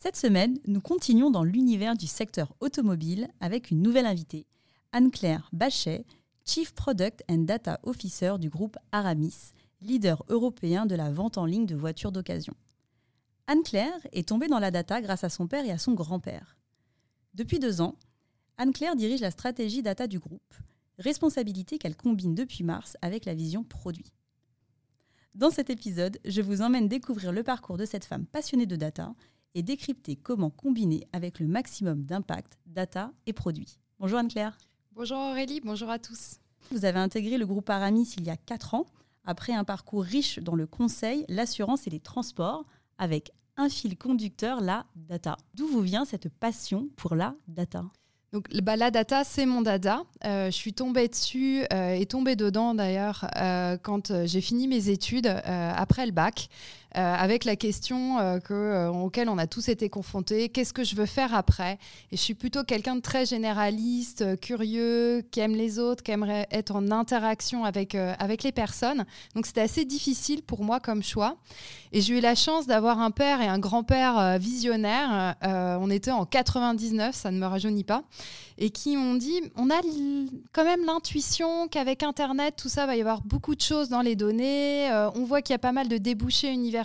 Cette semaine, nous continuons dans l'univers du secteur automobile avec une nouvelle invitée, Anne-Claire Bachet, Chief Product and Data Officer du groupe Aramis, leader européen de la vente en ligne de voitures d'occasion. Anne-Claire est tombée dans la data grâce à son père et à son grand-père. Depuis deux ans, Anne-Claire dirige la stratégie data du groupe, responsabilité qu'elle combine depuis mars avec la vision produit. Dans cet épisode, je vous emmène découvrir le parcours de cette femme passionnée de data et décrypter comment combiner avec le maximum d'impact data et produits. Bonjour Anne-Claire. Bonjour Aurélie, bonjour à tous. Vous avez intégré le groupe Aramis il y a 4 ans, après un parcours riche dans le conseil, l'assurance et les transports, avec un fil conducteur, la data. D'où vous vient cette passion pour la data? Donc bah, la data, c'est mon dada. Euh, je suis tombée dessus euh, et tombée dedans d'ailleurs euh, quand j'ai fini mes études après le bac. Euh, avec la question euh, que, euh, auquel on a tous été confrontés, qu'est-ce que je veux faire après? Et je suis plutôt quelqu'un de très généraliste, curieux, qui aime les autres, qui aimerait être en interaction avec, les personnes. Donc c'était assez difficile pour moi comme choix. Et j'ai eu la chance d'avoir un père et un grand-père visionnaires. on était en 99, ça ne me rajeunit pas et qui m'ont dit on a quand même l'intuition qu'avec Internet, tout ça va y avoir beaucoup de choses dans les données. On voit qu'il y a pas mal de débouchés universitaires.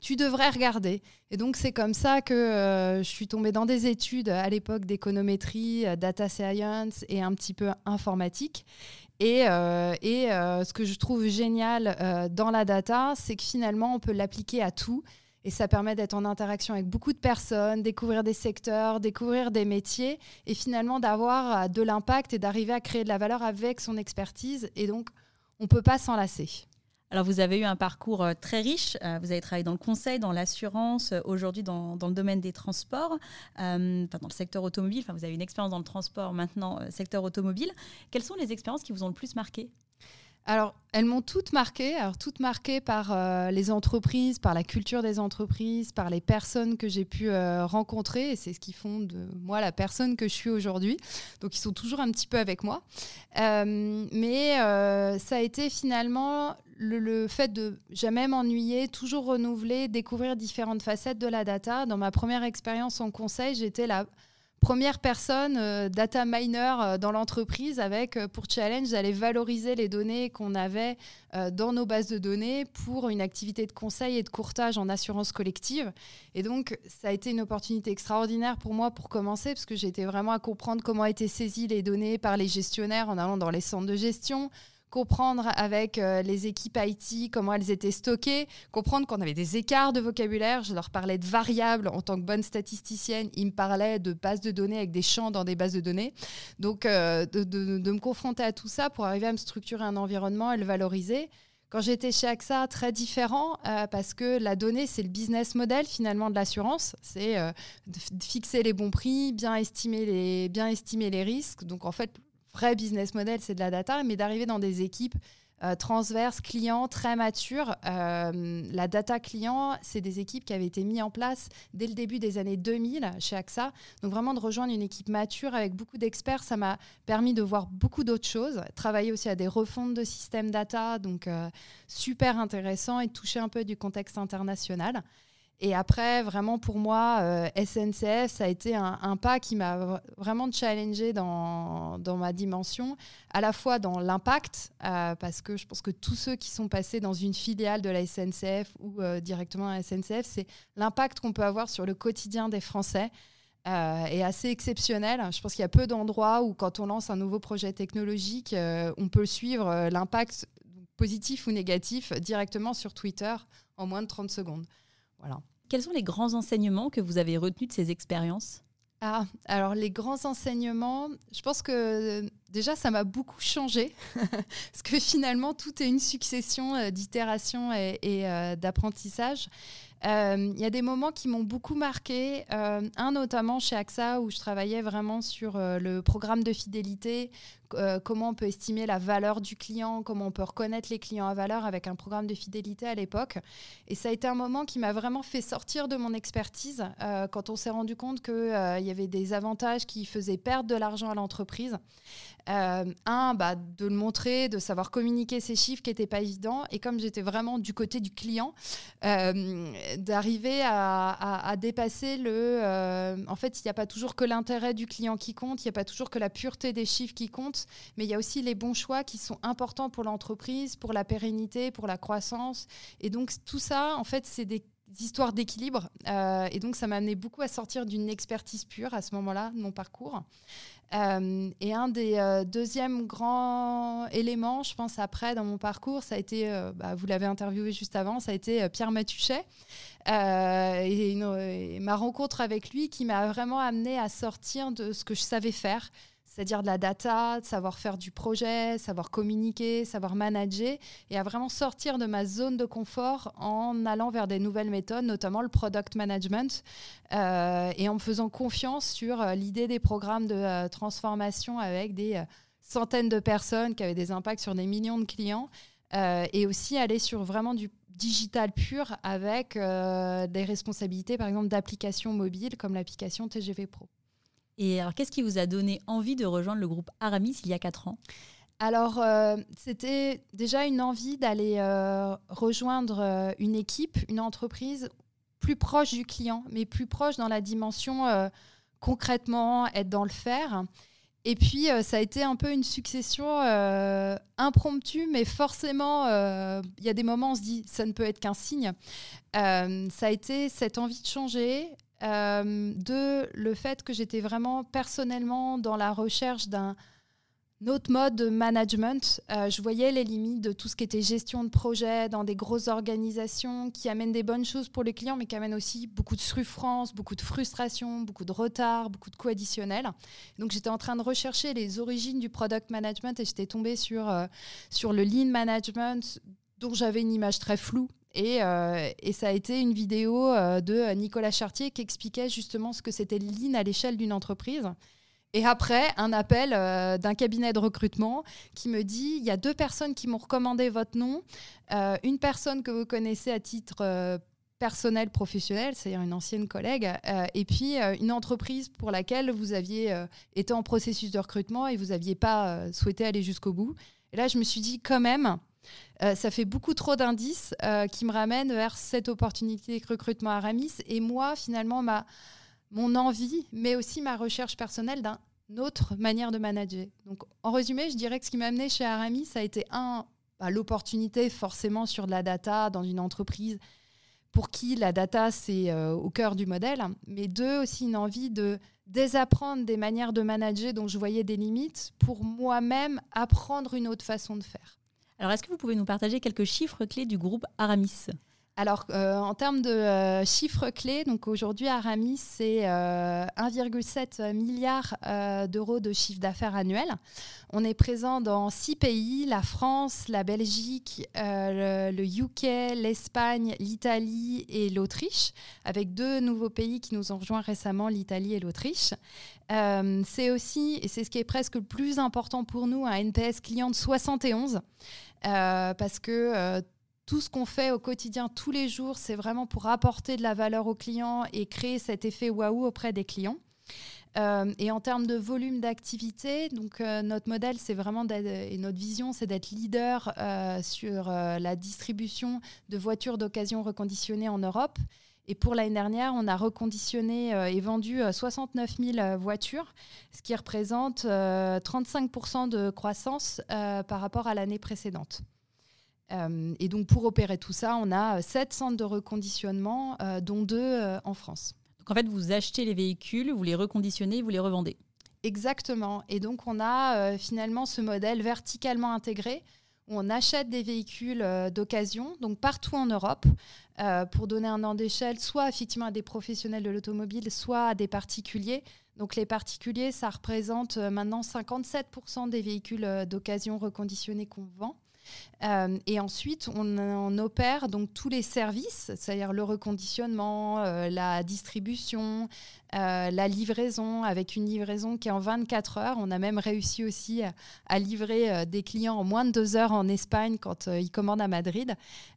Tu devrais regarder. Et donc, c'est comme ça que euh, je suis tombée dans des études à l'époque d'économétrie, euh, data science et un petit peu informatique. Et, et ce que je trouve génial dans la data, c'est que finalement, on peut l'appliquer à tout. Et ça permet d'être en interaction avec beaucoup de personnes, découvrir des secteurs, découvrir des métiers et finalement d'avoir euh, de l'impact et d'arriver à créer de la valeur avec son expertise. Et donc, on ne peut pas s'en lasser. Alors, vous avez eu un parcours euh, très riche. Euh, vous avez travaillé dans le conseil, dans l'assurance, aujourd'hui dans, le domaine des transports, dans le secteur automobile. Enfin, vous avez une expérience dans le transport, maintenant secteur automobile. Quelles sont les expériences qui vous ont le plus marqué? Alors, elles m'ont toutes marquées, alors toutes marquées par euh, les entreprises, par la culture des entreprises, par les personnes que j'ai pu euh, rencontrer, et c'est ce qui font de moi la personne que je suis aujourd'hui. Donc, ils sont toujours un petit peu avec moi. Euh, mais ça a été finalement le, fait de jamais m'ennuyer, toujours renouveler, découvrir différentes facettes de la data. Dans ma première expérience en conseil, j'étais la première personne euh, data miner euh, dans l'entreprise avec euh, pour challenge d'aller valoriser les données qu'on avait dans nos bases de données pour une activité de conseil et de courtage en assurance collective. Et donc, ça a été une opportunité extraordinaire pour moi pour commencer parce que j'étais vraiment à comprendre comment étaient saisies les données par les gestionnaires en allant dans les centres de gestion comprendre avec euh, les équipes IT comment elles étaient stockées, comprendre qu'on avait des écarts de vocabulaire. Je leur parlais de variables en tant que bonne statisticienne. Ils me parlaient de bases de données avec des champs dans des bases de données. Donc, euh, de, me confronter à tout ça pour arriver à me structurer un environnement et le valoriser. Quand j'étais chez AXA, très différent euh, parce que la donnée, c'est le business model finalement de l'assurance. C'est de fixer les bons prix, bien estimer les, bien estimer les risques. Donc en fait, vrai business model, c'est de la data, mais d'arriver dans des équipes euh, transverses, clients, très matures. Euh, la data client, c'est des équipes qui avaient été mises en place dès le début des années 2000 chez AXA. Donc vraiment de rejoindre une équipe mature avec beaucoup d'experts, ça m'a permis de voir beaucoup d'autres choses. Travailler aussi à des refontes de systèmes data, donc euh, super intéressant et toucher un peu du contexte international. Et après, vraiment pour moi, euh, SNCF, ça a été un, pas qui m'a vraiment challengé dans, ma dimension, à la fois dans l'impact, euh, parce que je pense que tous ceux qui sont passés dans une filiale de la SNCF ou euh, directement à la SNCF, c'est l'impact qu'on peut avoir sur le quotidien des Français. est assez exceptionnel. Je pense qu'il y a peu d'endroits où, quand on lance un nouveau projet technologique, on peut suivre l'impact positif ou négatif directement sur Twitter en moins de 30 secondes. Voilà. Quels sont les grands enseignements que vous avez retenus de ces expériences? Ah, alors les grands enseignements, je pense que euh, déjà ça m'a beaucoup changé, parce que finalement tout est une succession euh, d'itérations et, euh, d'apprentissage. Il y a des moments qui m'ont beaucoup marqué. un notamment chez AXA où je travaillais vraiment sur le programme de fidélité, euh, comment on peut estimer la valeur du client, comment on peut reconnaître les clients à valeur avec un programme de fidélité à l'époque. Et ça a été un moment qui m'a vraiment fait sortir de mon expertise euh, quand on s'est rendu compte qu'il euh, y avait des avantages qui faisaient perdre de l'argent à l'entreprise. un, bah, de le montrer, de savoir communiquer ces chiffres qui n'étaient pas évidents. Et comme j'étais vraiment du côté du client, d'arriver à, dépasser le... en fait, il n'y a pas toujours que l'intérêt du client qui compte, il n'y a pas toujours que la pureté des chiffres qui compte mais il y a aussi les bons choix qui sont importants pour l'entreprise, pour la pérennité, pour la croissance. Et donc tout ça, en fait, c'est des histoires d'équilibre. Euh, et donc ça m'a amené beaucoup à sortir d'une expertise pure à ce moment-là de mon parcours. Euh, et un des euh, deuxièmes grands éléments, je pense, après dans mon parcours, ça a été, bah, vous l'avez interviewé juste avant, ça a été Pierre Matuchet. Et, et, ma rencontre avec lui qui m'a vraiment amené à sortir de ce que je savais faire, c'est-à-dire de la data, de savoir faire du projet, savoir communiquer, savoir manager, et à vraiment sortir de ma zone de confort en allant vers des nouvelles méthodes, notamment le product management, euh, et en me faisant confiance sur euh, l'idée des programmes de euh, transformation avec des centaines de personnes qui avaient des impacts sur des millions de clients, et aussi aller sur vraiment du digital pur avec des responsabilités, par exemple, d'applications mobiles comme l'application TGV Pro. Et alors, qu'est-ce qui vous a donné envie de rejoindre le groupe Aramis il y a 4 ans? Alors, euh, c'était déjà une envie d'aller euh, rejoindre euh, une équipe, une entreprise plus proche du client, mais plus proche dans la dimension concrètement, être dans le faire. Et puis, ça a été un peu une succession impromptue, mais forcément, il y a des moments où on se dit, ça ne peut être qu'un signe. ça a été cette envie de changer, euh, de le fait que j'étais vraiment personnellement dans la recherche d'un autre mode de management. Euh, je voyais les limites de tout ce qui était gestion de projet dans des grosses organisations qui amènent des bonnes choses pour les clients, mais qui amènent aussi beaucoup de souffrance, beaucoup de frustration, beaucoup de retard, beaucoup de coûts additionnels. Donc j'étais en train de rechercher les origines du product management et j'étais tombée sur, euh, sur le lean management dont j'avais une image très floue euh, et, ça a été une vidéo euh, de Nicolas Chartier qui expliquait justement ce que c'était Lean à l'échelle d'une entreprise. Et après, un appel euh, d'un cabinet de recrutement qui me dit, il y a deux personnes qui m'ont recommandé votre nom. une personne que vous connaissez à titre personnel, professionnel, c'est-à-dire une ancienne collègue, et puis une entreprise pour laquelle vous aviez été en processus de recrutement et vous n'aviez pas souhaité aller jusqu'au bout. Et là, je me suis dit, quand même, euh, ça fait beaucoup trop d'indices euh, qui me ramènent vers cette opportunité de recrutement à Ramis. Et moi, finalement, ma, mon envie, mais aussi ma recherche personnelle d'une autre manière de manager. Donc, en résumé, je dirais que ce qui m'a amené chez Aramis, ça a été un, bah, l'opportunité forcément sur de la data dans une entreprise pour qui la data, c'est euh, au cœur du modèle, mais deux, aussi une envie de désapprendre des manières de manager dont je voyais des limites pour moi-même apprendre une autre façon de faire. Alors, est-ce que vous pouvez nous partager quelques chiffres clés du groupe Aramis? Alors, euh, en termes de euh, chiffres clés, donc aujourd'hui, Aramis, c'est 1,7 euh, milliard d'euros de chiffre d'affaires annuel. On est présent dans six pays la France, la Belgique, le, UK, l'Espagne, l'Italie et l'Autriche, avec deux nouveaux pays qui nous ont rejoints récemment, l'Italie et l'Autriche. c'est aussi, et c'est ce qui est presque le plus important pour nous, un NPS client de 71. Euh, parce que tout ce qu'on fait au quotidien, tous les jours, c'est vraiment pour apporter de la valeur aux clients et créer cet effet waouh auprès des clients. Euh, et en termes de volume d'activité, donc notre modèle, c'est vraiment et notre vision, c'est d'être leader sur la distribution de voitures d'occasion reconditionnées en Europe. Et pour l'année dernière, on a reconditionné et vendu 69 000 voitures, ce qui représente 35% de croissance par rapport à l'année précédente. Et donc pour opérer tout ça, on a sept centres de reconditionnement, dont deux en France. Donc en fait, vous achetez les véhicules, vous les reconditionnez, vous les revendez. Exactement. Et donc on a finalement ce modèle verticalement intégré on achète des véhicules euh, d'occasion, donc partout en Europe, euh, pour donner un an d'échelle, soit effectivement à des professionnels de l'automobile, soit à des particuliers. Donc les particuliers, ça représente euh, maintenant 57% des véhicules d'occasion reconditionnés qu'on vend. Euh, et ensuite, on, opère donc tous les services, c'est-à-dire le reconditionnement, euh, la distribution, euh, la livraison, avec une livraison qui est en 24 heures. On a même réussi aussi à, livrer des clients en moins de deux heures en Espagne quand ils commandent à Madrid.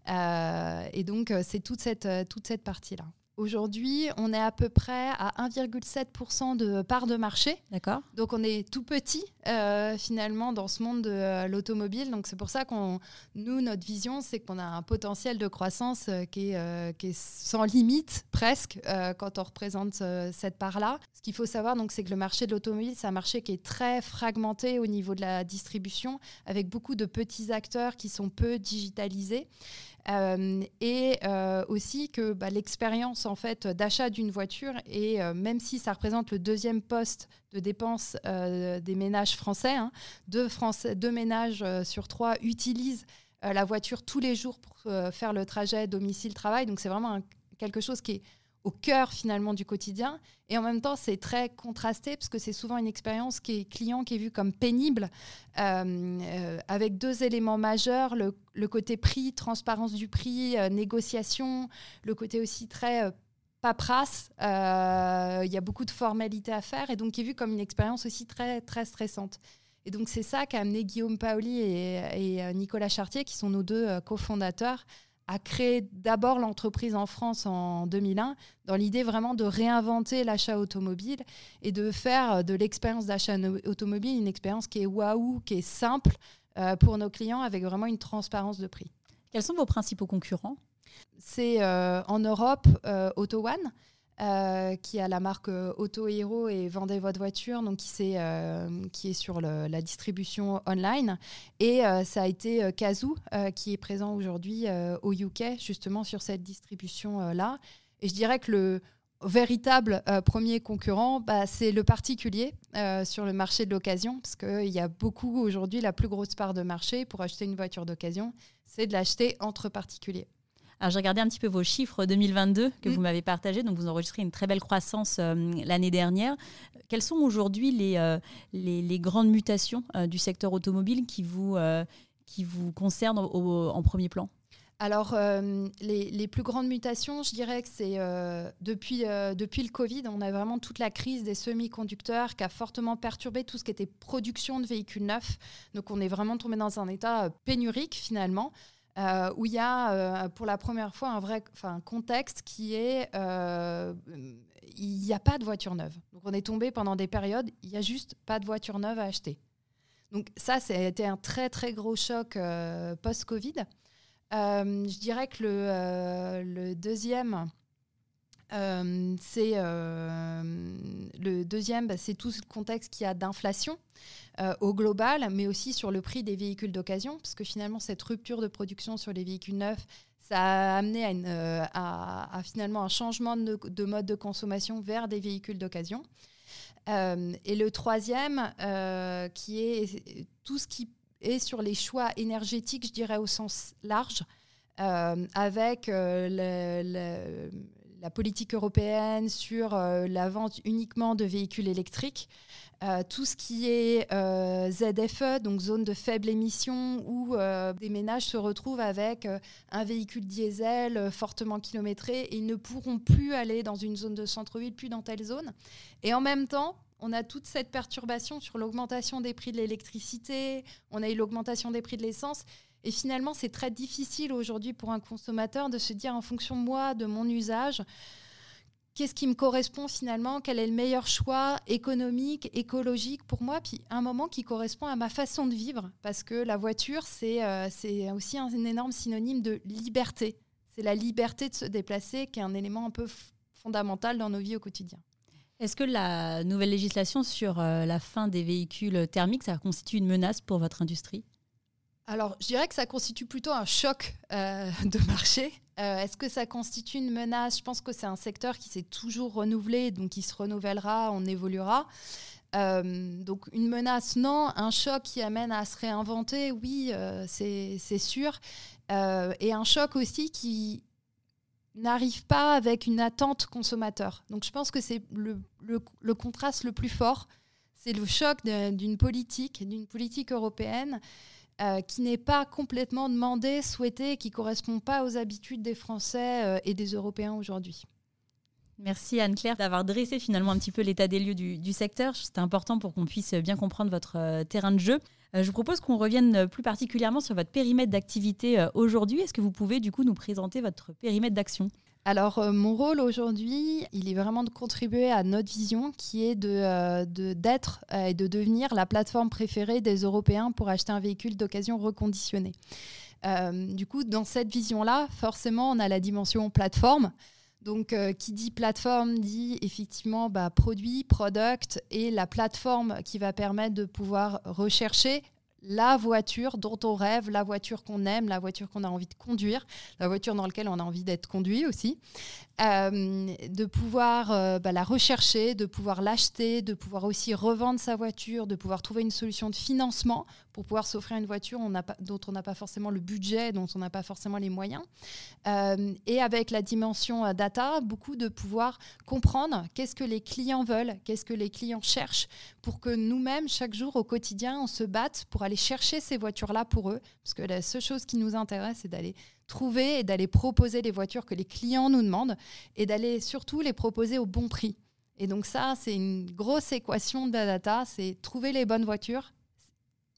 et donc, c'est toute cette, toute cette partie-là. Aujourd'hui, on est à peu près à 1,7% de part de marché. D'accord. Donc on est tout petit euh, finalement dans ce monde de euh, l'automobile. Donc c'est pour ça qu'on, nous, notre vision, c'est qu'on a un potentiel de croissance euh, qui, est, qui, est, sans limite presque quand on représente cette part-là. Ce qu'il faut savoir, donc, c'est que le marché de l'automobile, c'est un marché qui est très fragmenté au niveau de la distribution, avec beaucoup de petits acteurs qui sont peu digitalisés. Euh, et euh, aussi que bah, l'expérience en fait d'achat d'une voiture et euh, même si ça représente le deuxième poste de dépenses des ménages français, hein, deux, français, deux ménages sur trois utilisent la voiture tous les jours pour faire le trajet domicile-travail. Donc c'est vraiment quelque chose qui est au cœur finalement du quotidien. Et en même temps, c'est très contrasté parce que c'est souvent une expérience qui est client qui est vue comme pénible, euh, euh, avec deux éléments majeurs le, côté prix, transparence du prix, euh, négociation, le côté aussi très paperasse. Il y a beaucoup de formalités à faire et donc qui est vu comme une expérience aussi très très stressante. Et donc c'est ça qu'a amené Guillaume Paoli et, et Nicolas Chartier, qui sont nos deux cofondateurs, a créé d'abord l'entreprise en France en 2001 dans l'idée vraiment de réinventer l'achat automobile et de faire de l'expérience d'achat automobile une expérience qui est waouh, qui est simple euh, pour nos clients avec vraiment une transparence de prix. Quels sont vos principaux concurrents? C'est euh, en Europe euh, Auto One. Euh, qui a la marque euh, Auto Hero et Vendez votre voiture, donc qui, euh, est sur la distribution online. Et ça a été Kazoo qui est présent aujourd'hui au UK, justement sur cette distribution-là. Et je dirais que le véritable premier concurrent, bah, c'est le particulier sur le marché de l'occasion, parce qu'il y a beaucoup aujourd'hui, la plus grosse part de marché pour acheter une voiture d'occasion, c'est de l'acheter entre particuliers. Alors, j'ai regardé un petit peu vos chiffres 2022 que mm. vous m'avez partagés. Donc, vous enregistrez une très belle croissance euh, l'année dernière. Quelles sont aujourd'hui les, euh, les, grandes mutations euh, du secteur automobile qui vous, qui vous concernent en premier plan? Alors, les, les, plus grandes mutations, je dirais que c'est depuis, depuis le Covid, on a vraiment toute la crise des semi-conducteurs qui a fortement perturbé tout ce qui était production de véhicules neufs. Donc, on est vraiment tombé dans un état pénurique finalement. Euh, où il y a euh, pour la première fois un vrai contexte qui est euh, il n'y a pas de voiture neuve. Donc on est tombé pendant des périodes, il n'y a juste pas de voiture neuve à acheter. Donc ça, ça a été un très très gros choc post-Covid. je dirais que le deuxième euh, c'est euh, le deuxième, bah, c'est tout ce contexte qu'il y a d'inflation euh, au global, mais aussi sur le prix des véhicules d'occasion, parce que finalement cette rupture de production sur les véhicules neufs, ça a amené à, finalement un changement de, mode de consommation vers des véhicules d'occasion. et le troisième, qui est tout ce qui est sur les choix énergétiques, je dirais au sens large, avec le la politique européenne sur euh, la vente uniquement de véhicules électriques, euh, tout ce qui est euh, ZFE, donc zone de faible émission, où des ménages se retrouvent avec un véhicule diesel fortement kilométré et ils ne pourront plus aller dans une zone de centre-ville, plus dans telle zone. Et en même temps, on a toute cette perturbation sur l'augmentation des prix de l'électricité, on a eu l'augmentation des prix de l'essence. Et finalement, c'est très difficile aujourd'hui pour un consommateur de se dire en fonction de moi, de mon usage, qu'est-ce qui me correspond finalement, quel est le meilleur choix économique, écologique pour moi, puis un moment qui correspond à ma façon de vivre, parce que la voiture, c'est euh, aussi un, énorme synonyme de liberté. C'est la liberté de se déplacer qui est un élément un peu fondamental dans nos vies au quotidien. Est-ce que la nouvelle législation sur euh, la fin des véhicules thermiques, ça constitue une menace pour votre industrie? Alors, je dirais que ça constitue plutôt un choc euh, de marché. Euh, est-ce que ça constitue une menace? Je pense que c'est un secteur qui s'est toujours renouvelé, donc qui se renouvellera, on évoluera. Euh, donc une menace, non. Un choc qui amène à se réinventer, oui, c'est sûr. et un choc aussi qui n'arrive pas avec une attente consommateur. Donc je pense que c'est le, le, contraste le plus fort. C'est le choc d'une politique, d'une politique européenne qui n'est pas complètement demandé, souhaité, qui ne correspond pas aux habitudes des Français et des Européens aujourd'hui. Merci Anne-Claire d'avoir dressé finalement un petit peu l'état des lieux du, secteur. C'était important pour qu'on puisse bien comprendre votre euh, terrain de jeu. Euh, je vous propose qu'on revienne plus particulièrement sur votre périmètre d'activité euh, aujourd'hui. Est-ce que vous pouvez du coup nous présenter votre périmètre d'action? Alors, mon rôle aujourd'hui, il est vraiment de contribuer à notre vision qui est de, d'être et de devenir la plateforme préférée des Européens pour acheter un véhicule d'occasion reconditionné. du coup, dans cette vision-là, forcément, on a la dimension plateforme. Donc, euh, qui dit plateforme dit effectivement bah, produit, product et la plateforme qui va permettre de pouvoir rechercher la voiture dont on rêve, la voiture qu'on aime, la voiture qu'on a envie de conduire, la voiture dans laquelle on a envie d'être conduit aussi, euh, de pouvoir euh, bah, la rechercher, de pouvoir l'acheter, de pouvoir aussi revendre sa voiture, de pouvoir trouver une solution de financement pour pouvoir s'offrir une voiture dont on n'a pas forcément le budget, dont on n'a pas forcément les moyens. Euh, et avec la dimension data, beaucoup de pouvoir comprendre qu'est-ce que les clients veulent, qu'est-ce que les clients cherchent, pour que nous-mêmes, chaque jour au quotidien, on se batte pour aller chercher ces voitures-là pour eux, parce que la seule chose qui nous intéresse, c'est d'aller trouver et d'aller proposer les voitures que les clients nous demandent, et d'aller surtout les proposer au bon prix. Et donc ça, c'est une grosse équation de la data, c'est trouver les bonnes voitures,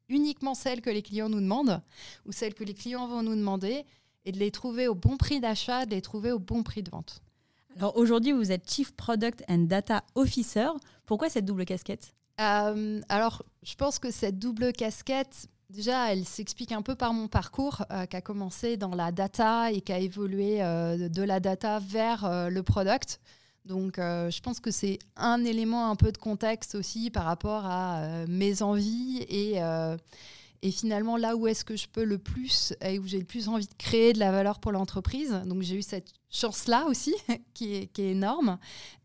uniquement celles que les clients nous demandent, ou celles que les clients vont nous demander, et de les trouver au bon prix d'achat, de les trouver au bon prix de vente. Alors aujourd'hui, vous êtes Chief Product and Data Officer. Pourquoi cette double casquette? Euh, alors, je pense que cette double casquette, déjà, elle s'explique un peu par mon parcours, euh, qui a commencé dans la data et qui a évolué euh, de la data vers le product. Donc, je pense que c'est un élément un peu de contexte aussi par rapport à mes envies et, et finalement là où est-ce que je peux le plus et où j'ai le plus envie de créer de la valeur pour l'entreprise. Donc, j'ai eu cette chance-là aussi, qui, est, énorme.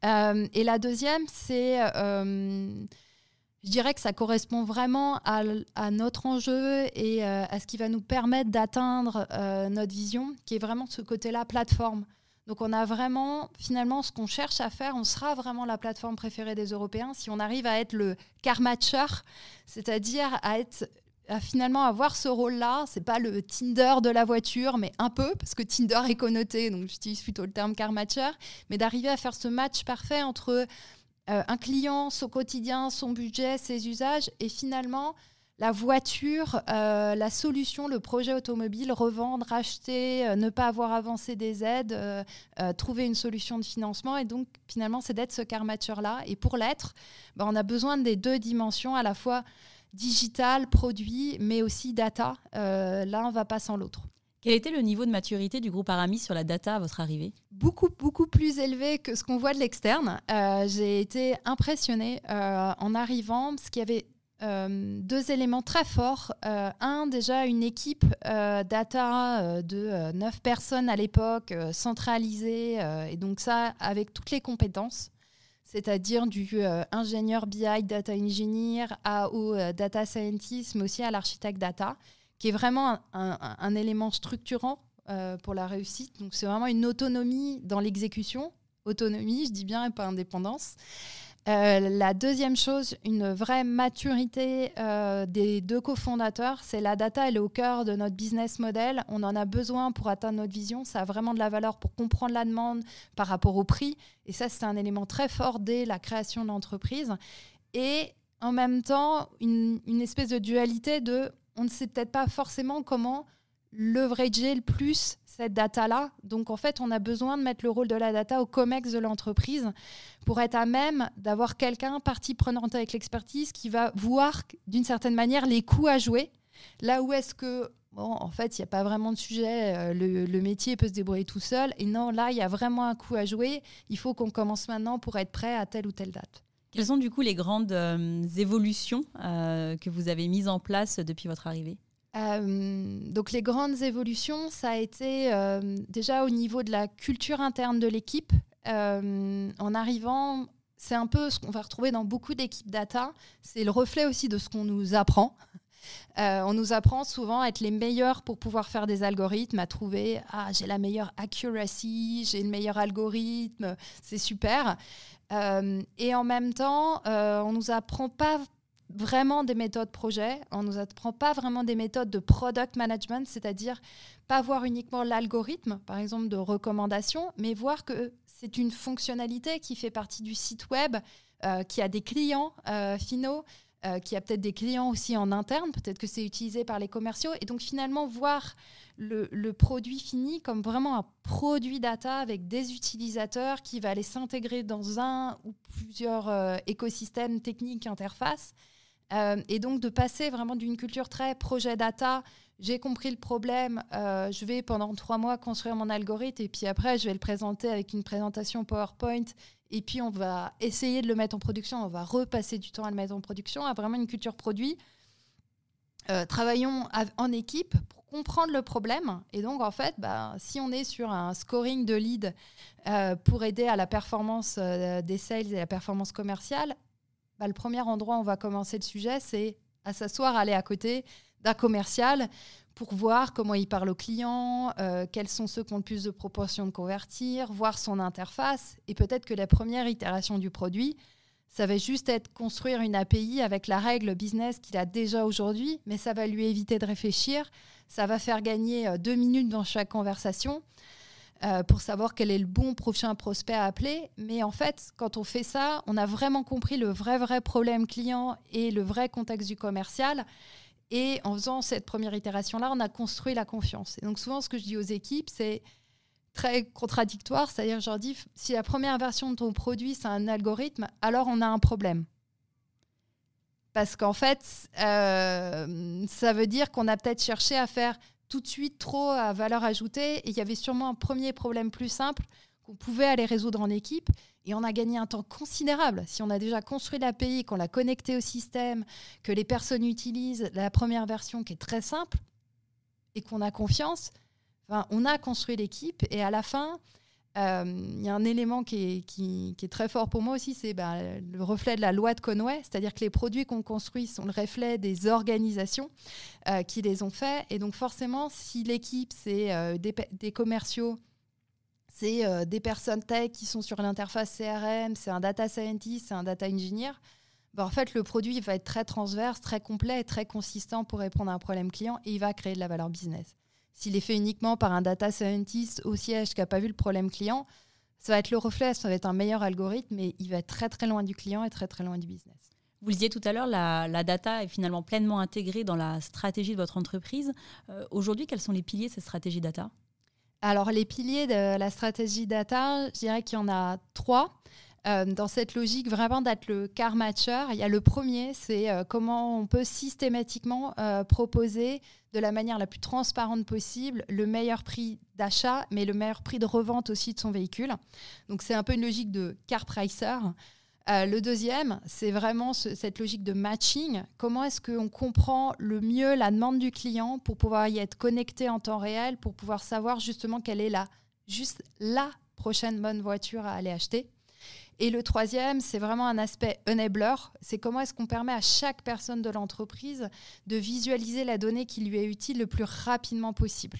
et la deuxième, c'est je dirais que ça correspond vraiment à, notre enjeu et euh, à ce qui va nous permettre d'atteindre euh, notre vision, qui est vraiment ce côté-là, plateforme. Donc on a vraiment, finalement, ce qu'on cherche à faire, on sera vraiment la plateforme préférée des Européens si on arrive à être le car matcher, c'est-à-dire à être à finalement avoir ce rôle-là. C'est pas le Tinder de la voiture, mais un peu, parce que Tinder est connoté, donc j'utilise plutôt le terme car matcher, mais d'arriver à faire ce match parfait entre euh, un client, son quotidien, son budget, ses usages, et finalement la voiture, euh, la solution, le projet automobile, revendre, acheter, euh, ne pas avoir avancé des aides, trouver une solution de financement. Et donc, finalement, c'est d'être ce car là Et pour l'être, bah, on a besoin des deux dimensions, à la fois digital, produit, mais aussi data. L'un ne va pas sans l'autre. Quel était le niveau de maturité du groupe Aramis sur la data à votre arrivée? Beaucoup, beaucoup plus élevé que ce qu'on voit de l'externe. Euh, j'ai été impressionnée euh, en arrivant parce qu'il y avait euh, deux éléments très forts. un, déjà une équipe data de neuf personnes à l'époque, centralisée, et donc ça avec toutes les compétences c'est-à-dire du ingénieur BI, data engineer, à, au data scientist, mais aussi à l'architecte data qui est vraiment un, élément structurant euh, pour la réussite. Donc c'est vraiment une autonomie dans l'exécution. Autonomie, je dis bien, et pas indépendance. Euh, la deuxième chose, une vraie maturité euh, des deux cofondateurs, c'est la data, elle est au cœur de notre business model. On en a besoin pour atteindre notre vision. Ça a vraiment de la valeur pour comprendre la demande par rapport au prix. Et ça, c'est un élément très fort dès la création de l'entreprise. Et en même temps, une, une espèce de dualité de on ne sait peut-être pas forcément comment leverager le plus cette data-là. Donc en fait, on a besoin de mettre le rôle de la data au COMEX de l'entreprise pour être à même d'avoir quelqu'un, partie prenante avec l'expertise, qui va voir d'une certaine manière les coûts à jouer. Là où est-ce que, bon, en fait, il n'y a pas vraiment de sujet, euh, le, métier peut se débrouiller tout seul. Et non, là, il y a vraiment un coup à jouer. Il faut qu'on commence maintenant pour être prêt à telle ou telle date. Quelles sont du coup les grandes euh, évolutions euh, que vous avez mises en place depuis votre arrivée? Euh, donc les grandes évolutions, ça a été déjà au niveau de la culture interne de l'équipe. en arrivant, c'est un peu ce qu'on va retrouver dans beaucoup d'équipes data. C'est le reflet aussi de ce qu'on nous apprend. on nous apprend souvent à être les meilleurs pour pouvoir faire des algorithmes, à trouver ah j'ai la meilleure accuracy, j'ai le meilleur algorithme, c'est super. Euh, et en même temps, euh, on nous apprend pas vraiment des méthodes projet, on ne nous apprend pas vraiment des méthodes de product management, c'est-à-dire pas voir uniquement l'algorithme, par exemple, de recommandation, mais voir que c'est une fonctionnalité qui fait partie du site web, euh, qui a des clients euh, finaux, euh, qui a peut-être des clients aussi en interne, peut-être que c'est utilisé par les commerciaux, et donc finalement voir le, produit fini comme vraiment un produit data avec des utilisateurs qui va aller s'intégrer dans un ou plusieurs écosystèmes techniques, interfaces, et donc de passer vraiment d'une culture très projet data j'ai compris le problème, euh, je vais pendant trois mois construire mon algorithme et puis après je vais le présenter avec une présentation PowerPoint et puis on va essayer de le mettre en production, on va repasser du temps à le mettre en production, à vraiment une culture produit. Euh, travaillons en équipe pour comprendre le problème et donc en fait, bah, si on est sur un scoring de lead euh, pour aider à la performance des sales et la performance commerciale, bah, le premier endroit où on va commencer le sujet, c'est à s'asseoir, aller à côté d'un commercial pour voir comment il parle aux clients, euh, quels sont ceux qui ont le plus de proportions de convertir, voir son interface. Et peut-être que la première itération du produit, ça va juste être construire une API avec la règle business qu'il a déjà aujourd'hui, mais ça va lui éviter de réfléchir. Ça va faire gagner euh, deux minutes dans chaque conversation euh, pour savoir quel est le bon prochain prospect à appeler. Mais en fait, quand on fait ça, on a vraiment compris le vrai, vrai problème client et le vrai contexte du commercial. Et en faisant cette première itération-là, on a construit la confiance. Et donc souvent, ce que je dis aux équipes, c'est très contradictoire. C'est-à-dire, je leur dis, si la première version de ton produit, c'est un algorithme, alors on a un problème. Parce qu'en fait, euh, ça veut dire qu'on a peut-être cherché à faire tout de suite trop à valeur ajoutée. Et il y avait sûrement un premier problème plus simple qu'on pouvait aller résoudre en équipe. Et on a gagné un temps considérable. Si on a déjà construit l'API, qu'on l'a connecté au système, que les personnes utilisent la première version qui est très simple et qu'on a confiance, enfin, on a construit l'équipe. Et à la fin, il y a un élément qui est, très fort pour moi aussi, c'est bah, le reflet de la loi de Conway, c'est-à-dire que les produits qu'on construit sont le reflet des organisations euh, qui les ont faits. Et donc forcément, si l'équipe, c'est euh, des, commerciaux, c'est euh, des personnes tech qui sont sur l'interface CRM, c'est un data scientist, c'est un data engineer. Ben, en fait, le produit va être très transverse, très complet et très consistant pour répondre à un problème client et il va créer de la valeur business. S'il est fait uniquement par un data scientist au siège qui n'a pas vu le problème client, ça va être le reflet, ça va être un meilleur algorithme, mais il va être très très loin du client et très très loin du business. Vous le disiez tout à l'heure, la, data est finalement pleinement intégrée dans la stratégie de votre entreprise. Euh, aujourd'hui, quels sont les piliers de cette stratégie data? Alors, les piliers de la stratégie data, je dirais qu'il y en a trois. Euh, dans cette logique vraiment d'être le car matcher, il y a le premier, c'est euh, comment on peut systématiquement euh, proposer de la manière la plus transparente possible le meilleur prix d'achat, mais le meilleur prix de revente aussi de son véhicule. Donc c'est un peu une logique de car pricer. Le deuxième, c'est vraiment cette logique de matching. Comment est-ce qu'on comprend le mieux la demande du client pour pouvoir y être connecté en temps réel, pour pouvoir savoir justement quelle est la, juste la prochaine bonne voiture à aller acheter? Et le troisième, c'est vraiment un aspect enabler. C'est comment est-ce qu'on permet à chaque personne de l'entreprise de visualiser la donnée qui lui est utile le plus rapidement possible.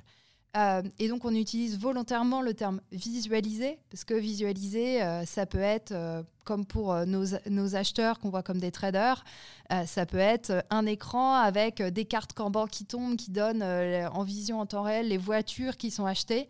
Euh, et donc, on utilise volontairement le terme visualiser, parce que visualiser, euh, ça peut être, euh, comme pour nos, nos, acheteurs qu'on voit comme des traders, ça peut être un écran avec des cartes Kanban qui tombent, qui donnent en vision en temps réel les voitures qui sont achetées.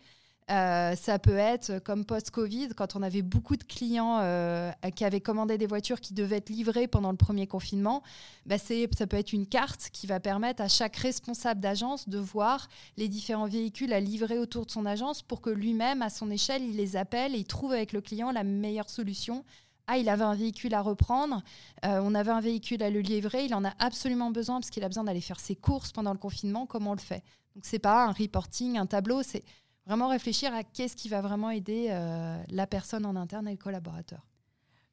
Euh, ça peut être comme post-Covid, quand on avait beaucoup de clients euh, qui avaient commandé des voitures qui devaient être livrées pendant le premier confinement. Bah ça peut être une carte qui va permettre à chaque responsable d'agence de voir les différents véhicules à livrer autour de son agence pour que lui-même, à son échelle, il les appelle et il trouve avec le client la meilleure solution ah, il avait un véhicule à reprendre, euh, on avait un véhicule à le livrer, il en a absolument besoin parce qu'il a besoin d'aller faire ses courses pendant le confinement, comment on le fait? Donc c'est pas un reporting, un tableau, c'est vraiment réfléchir à qu'est-ce qui va vraiment aider euh, la personne en interne et le collaborateur.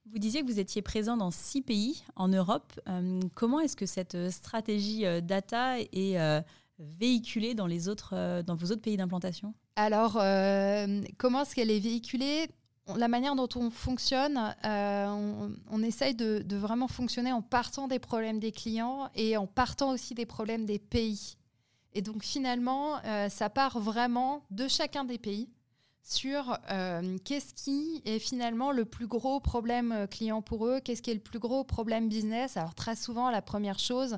Vous disiez que vous étiez présent dans six pays en Europe. Euh, comment est-ce que cette stratégie euh, data est véhiculée dans, les autres, dans vos autres pays d'implantation? Alors, comment est-ce qu'elle est véhiculée? La manière dont on fonctionne, on, on, essaye de, de, vraiment fonctionner en partant des problèmes des clients et en partant aussi des problèmes des pays. Et donc finalement, euh, ça part vraiment de chacun des pays. sur euh, qu'est-ce qui est finalement le plus gros problème euh, client pour eux, qu'est-ce qui est le plus gros problème business. Alors très souvent, la première chose,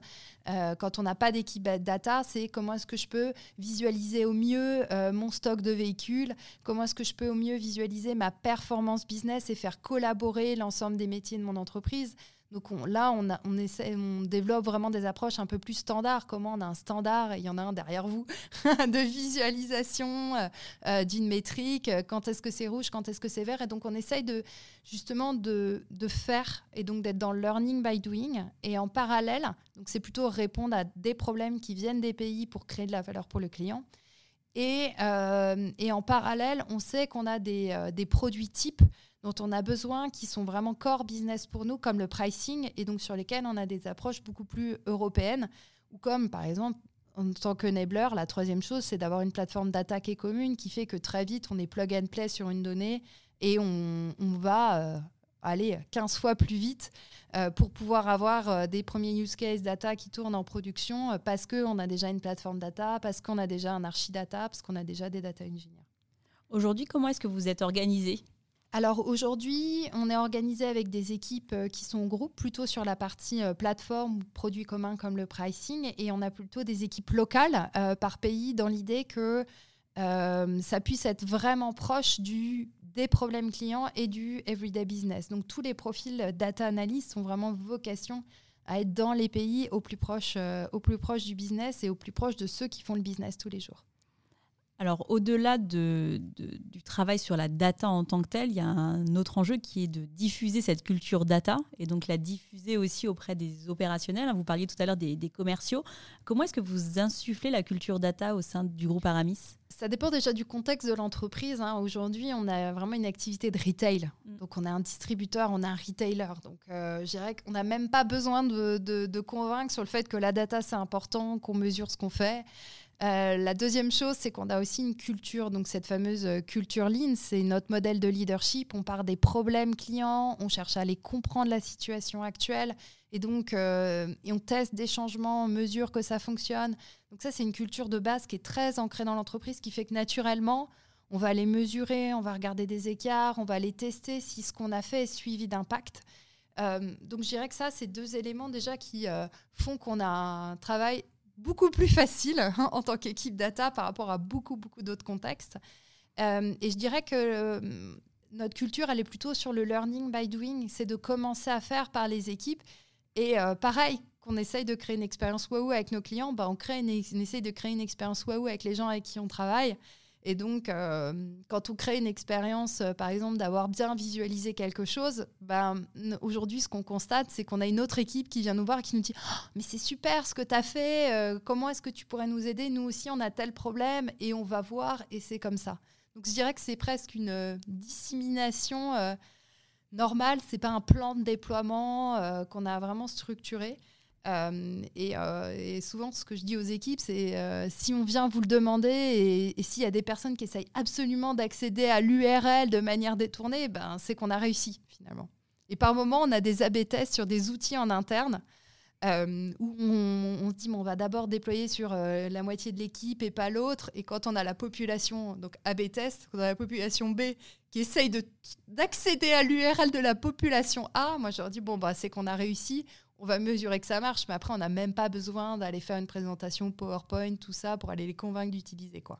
quand on n'a pas d'équipe data, c'est comment est-ce que je peux visualiser au mieux mon stock de véhicules, comment est-ce que je peux au mieux visualiser ma performance business et faire collaborer l'ensemble des métiers de mon entreprise. Donc là, on, on, essaie, on développe vraiment des approches un peu plus standards. Comment on a un standard, et il y en a un derrière vous, de visualisation euh, euh, d'une métrique. Quand est-ce que c'est rouge, quand est-ce que c'est vert. Et donc on essaye de, justement de, faire et donc d'être dans le learning by doing. Et en parallèle, donc c'est plutôt répondre à des problèmes qui viennent des pays pour créer de la valeur pour le client. Et, euh, en parallèle, on sait qu'on a des produits types dont on a besoin, qui sont vraiment core business pour nous, comme le pricing, et donc sur lesquels on a des approches beaucoup plus européennes, ou comme par exemple en tant que enabler, la troisième chose, c'est d'avoir une plateforme d'attaque et commune qui fait que très vite, on est plug and play sur une donnée et on, va euh, aller 15 fois plus vite euh, pour pouvoir avoir euh, des premiers use case data qui tournent en production parce qu'on a déjà une plateforme data, parce qu'on a déjà un archidata, parce qu'on a déjà des data engineers. Aujourd'hui, comment est-ce que vous êtes organisé? Alors aujourd'hui, on est organisé avec des équipes euh, qui sont en groupe, plutôt sur la partie euh, plateforme produits communs comme le pricing, et on a plutôt des équipes locales euh, par pays dans l'idée que ça puisse être vraiment proche des problèmes clients et du everyday business. Donc tous les profils data analyst sont vraiment vocation à être dans les pays au plus proche, au plus proche du business et au plus proche de ceux qui font le business tous les jours. Alors, au-delà du travail sur la data en tant que telle, il y a un autre enjeu qui est de diffuser cette culture data et donc la diffuser aussi auprès des opérationnels. Vous parliez tout à l'heure des, commerciaux. Comment est-ce que vous insufflez la culture data au sein du groupe Aramis? Ça dépend déjà du contexte de l'entreprise. Hein. Aujourd'hui, on a vraiment une activité de retail. Mm. Donc, on a un distributeur, on a un retailer. Donc, euh, je dirais qu'on n'a même pas besoin de, de, convaincre sur le fait que la data, c'est important, qu'on mesure ce qu'on fait. Euh, la deuxième chose, c'est qu'on a aussi une culture, donc cette fameuse euh, culture lean, c'est notre modèle de leadership. On part des problèmes clients, on cherche à les comprendre la situation actuelle, et donc euh, on teste des changements, on mesure que ça fonctionne. Donc ça, c'est une culture de base qui est très ancrée dans l'entreprise, qui fait que naturellement, on va les mesurer, on va regarder des écarts, on va les tester si ce qu'on a fait est suivi d'impact. donc je dirais que ça, c'est deux éléments déjà qui font qu'on a un travail beaucoup plus facile hein, en tant qu'équipe data par rapport à beaucoup, beaucoup d'autres contextes. Euh, et je dirais que euh, notre culture, elle est plutôt sur le learning by doing. C'est de commencer à faire par les équipes. Et euh, pareil, qu'on essaye de créer une expérience waouh avec nos clients, bah, on, crée on essaye de créer une expérience waouh avec les gens avec qui on travaille. Et donc, euh, quand on crée une expérience, euh, par exemple, d'avoir bien visualisé quelque chose, ben, aujourd'hui, ce qu'on constate, c'est qu'on a une autre équipe qui vient nous voir et qui nous dit oh, Mais c'est super ce que tu as fait, euh, comment est-ce que tu pourrais nous aider? Nous aussi, on a tel problème et on va voir, et c'est comme ça. Donc, je dirais que c'est presque une dissémination normale, c'est pas un plan de déploiement qu'on a vraiment structuré. Euh, euh, et, souvent, ce que je dis aux équipes, c'est euh, si on vient vous le demander et, s'il y a des personnes qui essayent absolument d'accéder à l'URL de manière détournée, ben, c'est qu'on a réussi finalement. Et par moment, on a des AB tests sur des outils en interne où on, se dit on va d'abord déployer sur la moitié de l'équipe et pas l'autre. Et quand on a la population, donc AB test, quand on a la population B qui essaye d'accéder à l'URL de la population A, moi je leur dis bon, bah, c'est qu'on a réussi on va mesurer que ça marche, mais après, on n'a même pas besoin d'aller faire une présentation PowerPoint, tout ça, pour aller les convaincre d'utiliser. quoi.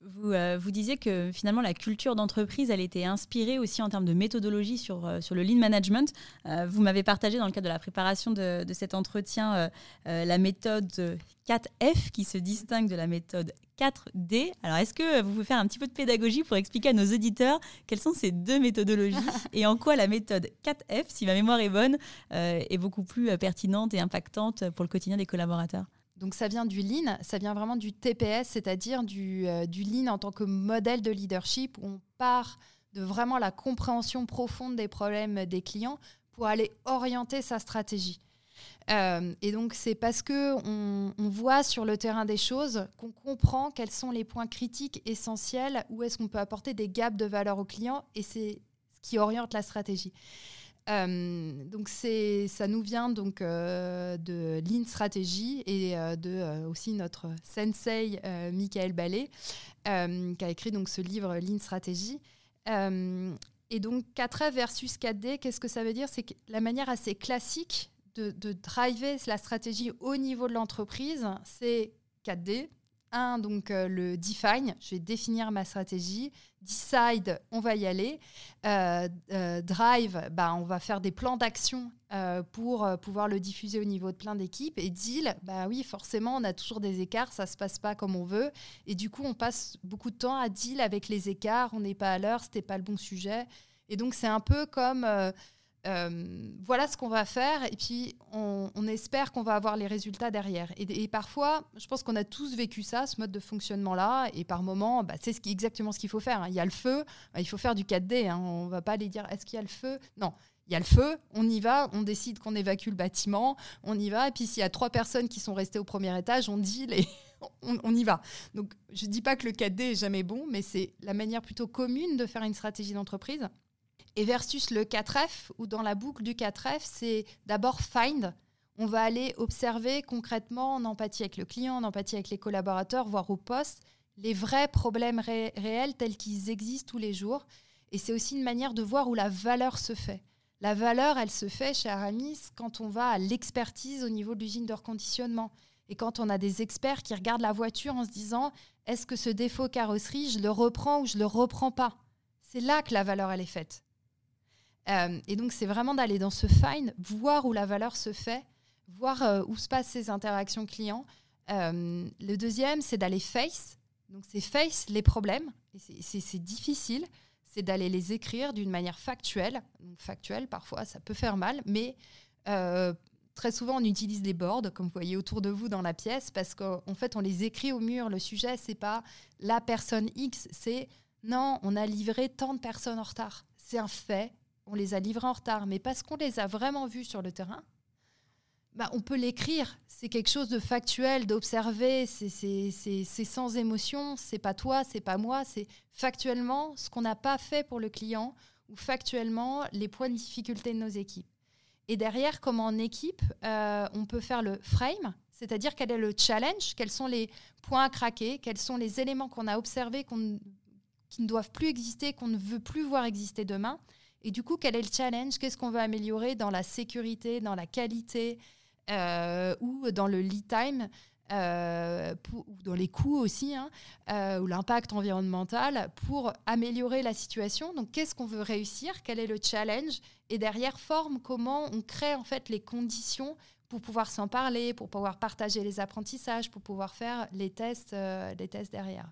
Vous, euh, vous, disiez que finalement la culture d'entreprise, elle était inspirée aussi en termes de méthodologie sur, euh, sur le lean management. Euh, vous m'avez partagé dans le cadre de la préparation de, de cet entretien la méthode 4F qui se distingue de la méthode 4D. Alors est-ce que vous pouvez faire un petit peu de pédagogie pour expliquer à nos auditeurs quelles sont ces deux méthodologies et en quoi la méthode 4F, si ma mémoire est bonne, est beaucoup plus pertinente et impactante pour le quotidien des collaborateurs? Donc ça vient du lean, ça vient vraiment du TPS, c'est-à-dire du, euh, lean en tant que modèle de leadership où on part de vraiment la compréhension profonde des problèmes des clients pour aller orienter sa stratégie. Euh, et donc c'est parce que on, voit sur le terrain des choses qu'on comprend quels sont les points critiques essentiels, où est-ce qu'on peut apporter des gaps de valeur aux clients, et c'est ce qui oriente la stratégie. Donc ça nous vient donc de Lean Strategy et de aussi notre sensei Michael Ballet qui a écrit donc ce livre Lean Strategy. et donc 4F versus 4D, qu'est-ce que ça veut dire? C'est la manière assez classique de, de driver la stratégie au niveau de l'entreprise, c'est 4D, un, donc euh, le define, je vais définir ma stratégie. Decide, on va y aller. Euh, euh, drive, bah, on va faire des plans d'action pour pouvoir le diffuser au niveau de plein d'équipes. Et deal, bah oui, forcément, on a toujours des écarts, ça se passe pas comme on veut. Et du coup, on passe beaucoup de temps à deal avec les écarts. On n'est pas à l'heure, c'était pas le bon sujet. Et donc, c'est un peu comme euh, voilà ce qu'on va faire et puis on, espère qu'on va avoir les résultats derrière. Et, parfois, je pense qu'on a tous vécu ça, ce mode de fonctionnement-là, et par moment, bah, c'est exactement ce qu'il faut faire. Hein. Il y a le feu, bah, il faut faire du 4D. Hein. On va pas aller dire est-ce qu'il y a le feu? Non. Il y a le feu, on y va, on décide qu'on évacue le bâtiment, on y va. Et puis s'il y a trois personnes qui sont restées au premier étage, on dit les, on, on, y va. Donc je dis pas que le 4D est jamais bon, mais c'est la manière plutôt commune de faire une stratégie d'entreprise. Et versus le 4F, où dans la boucle du 4F, c'est d'abord find. On va aller observer concrètement en empathie avec le client, en empathie avec les collaborateurs, voire au poste, les vrais problèmes réels tels qu'ils existent tous les jours. Et c'est aussi une manière de voir où la valeur se fait. La valeur, elle se fait chez Aramis quand on va à l'expertise au niveau de l'usine de reconditionnement. Et quand on a des experts qui regardent la voiture en se disant est-ce que ce défaut carrosserie, je le reprends ou je le reprends pas? C'est là que la valeur, elle est faite. Euh, et donc, c'est vraiment d'aller dans ce fine, voir où la valeur se fait, voir euh, où se passent ces interactions clients. Euh, le deuxième, c'est d'aller face. Donc, c'est face les problèmes. C'est difficile. C'est d'aller les écrire d'une manière factuelle. Donc, factuelle, parfois, ça peut faire mal, mais très souvent, on utilise des boards, comme vous voyez autour de vous dans la pièce, parce qu'en fait, on les écrit au mur. Le sujet, c'est pas la personne X, c'est non, on a livré tant de personnes en retard. C'est un fait, on les a livrés en retard, mais parce qu'on les a vraiment vus sur le terrain, bah, on peut l'écrire. C'est quelque chose de factuel, d'observer. C'est sans émotion. C'est pas toi, c'est pas moi. C'est factuellement ce qu'on n'a pas fait pour le client ou factuellement les points de difficulté de nos équipes. Et derrière, comment en équipe, euh, on peut faire le frame, c'est-à-dire quel est le challenge, quels sont les points à craquer, quels sont les éléments qu'on a observés qui ne doivent plus exister, qu'on ne veut plus voir exister demain, et du coup, quel est le challenge? Qu'est-ce qu'on veut améliorer dans la sécurité, dans la qualité euh, ou dans le lead time euh, ou dans les coûts aussi, hein, euh, ou l'impact environnemental pour améliorer la situation? Donc, qu'est-ce qu'on veut réussir? Quel est le challenge? Et derrière, forme comment on crée en fait les conditions pour pouvoir s'en parler, pour pouvoir partager les apprentissages, pour pouvoir faire les tests, les tests derrière.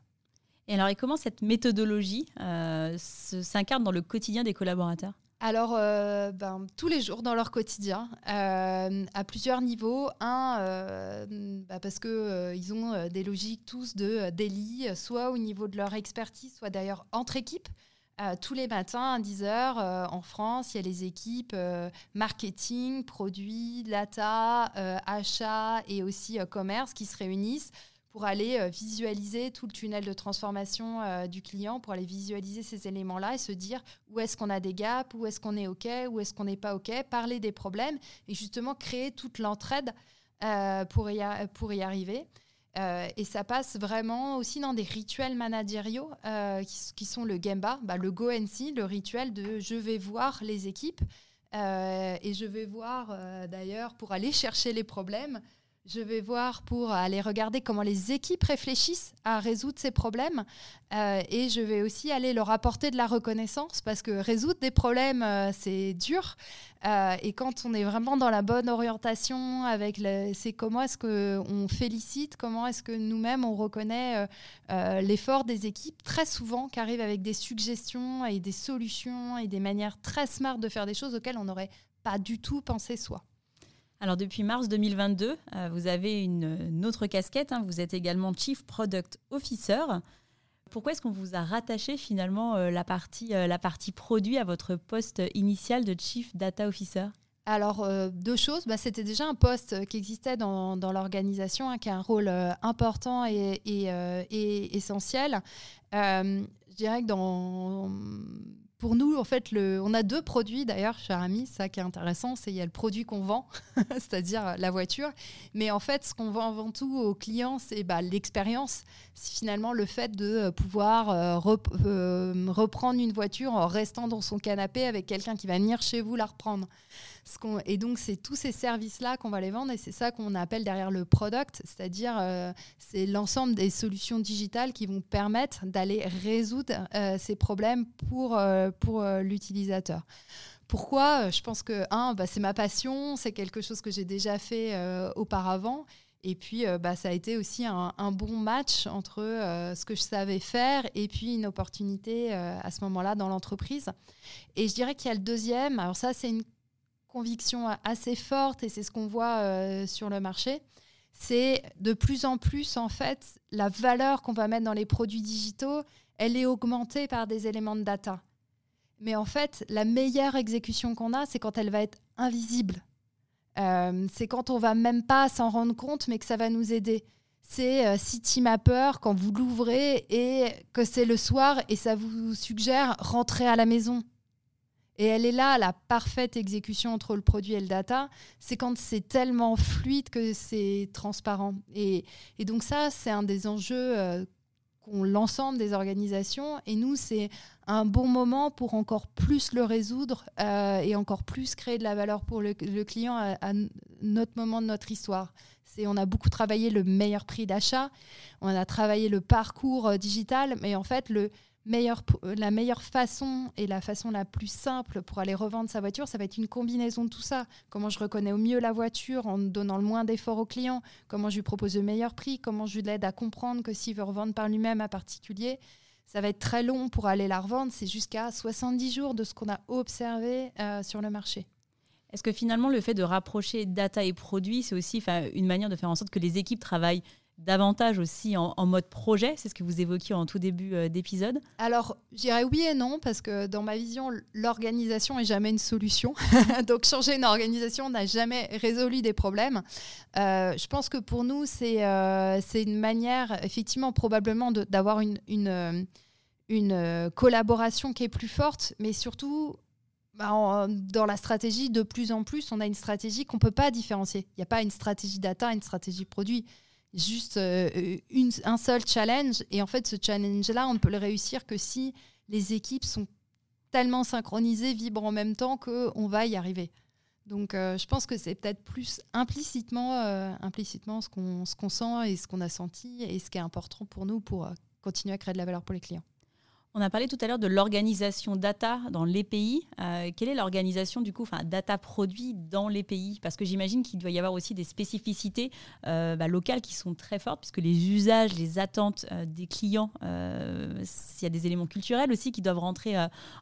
Et alors, et comment cette méthodologie euh, s'incarne dans le quotidien des collaborateurs? Alors, euh, ben, tous les jours dans leur quotidien, euh, à plusieurs niveaux. Un, bah, parce qu'ils ont des logiques tous de daily, soit au niveau de leur expertise, soit d'ailleurs entre équipes. tous les matins à 10h en France, il y a les équipes marketing, produits, data, achat et aussi commerce qui se réunissent pour aller euh, visualiser tout le tunnel de transformation euh, du client, pour aller visualiser ces éléments-là et se dire où est-ce qu'on a des gaps, où est-ce qu'on est OK, où est-ce qu'on n'est pas OK, parler des problèmes et justement créer toute l'entraide euh, pour, y arriver. et ça passe vraiment aussi dans des rituels managériaux qui, sont le Gemba, bah, le Go NC, le rituel de je vais voir les équipes et je vais voir d'ailleurs pour aller chercher les problèmes. Je vais voir pour aller regarder comment les équipes réfléchissent à résoudre ces problèmes. Euh, et je vais aussi aller leur apporter de la reconnaissance parce que résoudre des problèmes, euh, c'est dur. Euh, et quand on est vraiment dans la bonne orientation, avec c'est comment est-ce qu'on félicite, comment est-ce que nous-mêmes on reconnaît l'effort des équipes, très souvent, qui arrivent avec des suggestions et des solutions et des manières très smart de faire des choses auxquelles on n'aurait pas du tout pensé soi. Alors depuis mars 2022, euh, vous avez une, autre casquette, hein. vous êtes également Chief Product Officer. Pourquoi est-ce qu'on vous a rattaché finalement euh, la, partie, euh, la partie produit à votre poste initial de Chief Data Officer? Alors, deux choses. Bah, C'était déjà un poste qui existait dans, l'organisation, hein, qui a un rôle important et, et essentiel. je dirais que dans pour nous, en fait, le, on a deux produits d'ailleurs chez Aramis. Ça qui est intéressant, c'est il y a le produit qu'on vend, c'est-à-dire la voiture. Mais en fait, ce qu'on vend avant tout aux clients, c'est bah, l'expérience. C'est finalement le fait de pouvoir euh, euh, reprendre une voiture en restant dans son canapé avec quelqu'un qui va venir chez vous la reprendre. Et donc, c'est tous ces services-là qu'on va les vendre et c'est ça qu'on appelle derrière le product, c'est-à-dire euh, c'est l'ensemble des solutions digitales qui vont permettre d'aller résoudre ces problèmes pour pour euh, l'utilisateur. Pourquoi? Je pense que, un, bah, c'est ma passion, c'est quelque chose que j'ai déjà fait euh, auparavant. Et puis, euh, bah, ça a été aussi un, bon match entre ce que je savais faire et puis une opportunité à ce moment-là dans l'entreprise. Et je dirais qu'il y a le deuxième. Alors ça, c'est une conviction assez forte et c'est ce qu'on voit sur le marché. C'est de plus en plus, en fait, la valeur qu'on va mettre dans les produits digitaux, elle est augmentée par des éléments de data. Mais en fait, la meilleure exécution qu'on a, c'est quand elle va être invisible. Euh, c'est quand on va même pas s'en rendre compte, mais que ça va nous aider. C'est euh, City Mapper quand vous l'ouvrez et que c'est le soir et ça vous suggère rentrer à la maison. Et elle est là, la parfaite exécution entre le produit et le data. C'est quand c'est tellement fluide que c'est transparent. Et, donc ça, c'est un des enjeux euh, qu'ont l'ensemble des organisations. Et nous, c'est un bon moment pour encore plus le résoudre euh, et encore plus créer de la valeur pour le, client à, notre moment de notre histoire. C'est, on a beaucoup travaillé le meilleur prix d'achat, on a travaillé le parcours euh, digital, mais en fait, le meilleur, la meilleure façon et la façon la plus simple pour aller revendre sa voiture, ça va être une combinaison de tout ça. Comment je reconnais au mieux la voiture en donnant le moins d'efforts au client, comment je lui propose le meilleur prix, comment je l'aide à comprendre que s'il veut revendre par lui-même à particulier, ça va être très long pour aller la revendre. C'est jusqu'à 70 jours de ce qu'on a observé euh, sur le marché. Est-ce que finalement, le fait de rapprocher data et produits, c'est aussi une manière de faire en sorte que les équipes travaillent davantage aussi en, mode projet C'est ce que vous évoquiez en tout début euh, d'épisode? Alors, je dirais oui et non, parce que dans ma vision, l'organisation est jamais une solution. Donc, changer une organisation n'a jamais résolu des problèmes. Euh, je pense que pour nous, c'est c'est une manière, effectivement, probablement d'avoir une, une, une collaboration qui est plus forte, mais surtout bah, dans la stratégie, de plus en plus, on a une stratégie qu'on ne peut pas différencier. Il n'y a pas une stratégie data, une stratégie produit. Juste euh, un seul challenge. Et en fait, ce challenge-là, on ne peut le réussir que si les équipes sont tellement synchronisées, vibrent en même temps qu'on va y arriver. Donc, euh, je pense que c'est peut-être plus implicitement, euh, ce qu'on sent et ce qu'on a senti et ce qui est important pour nous pour continuer à créer de la valeur pour les clients. On a parlé tout à l'heure de l'organisation data dans les pays. Euh, quelle est l'organisation du coup, enfin data produit dans les pays? Parce que j'imagine qu'il doit y avoir aussi des spécificités euh, bah, locales qui sont très fortes, puisque les usages, les attentes euh, des clients, s'il y a des éléments culturels aussi qui doivent rentrer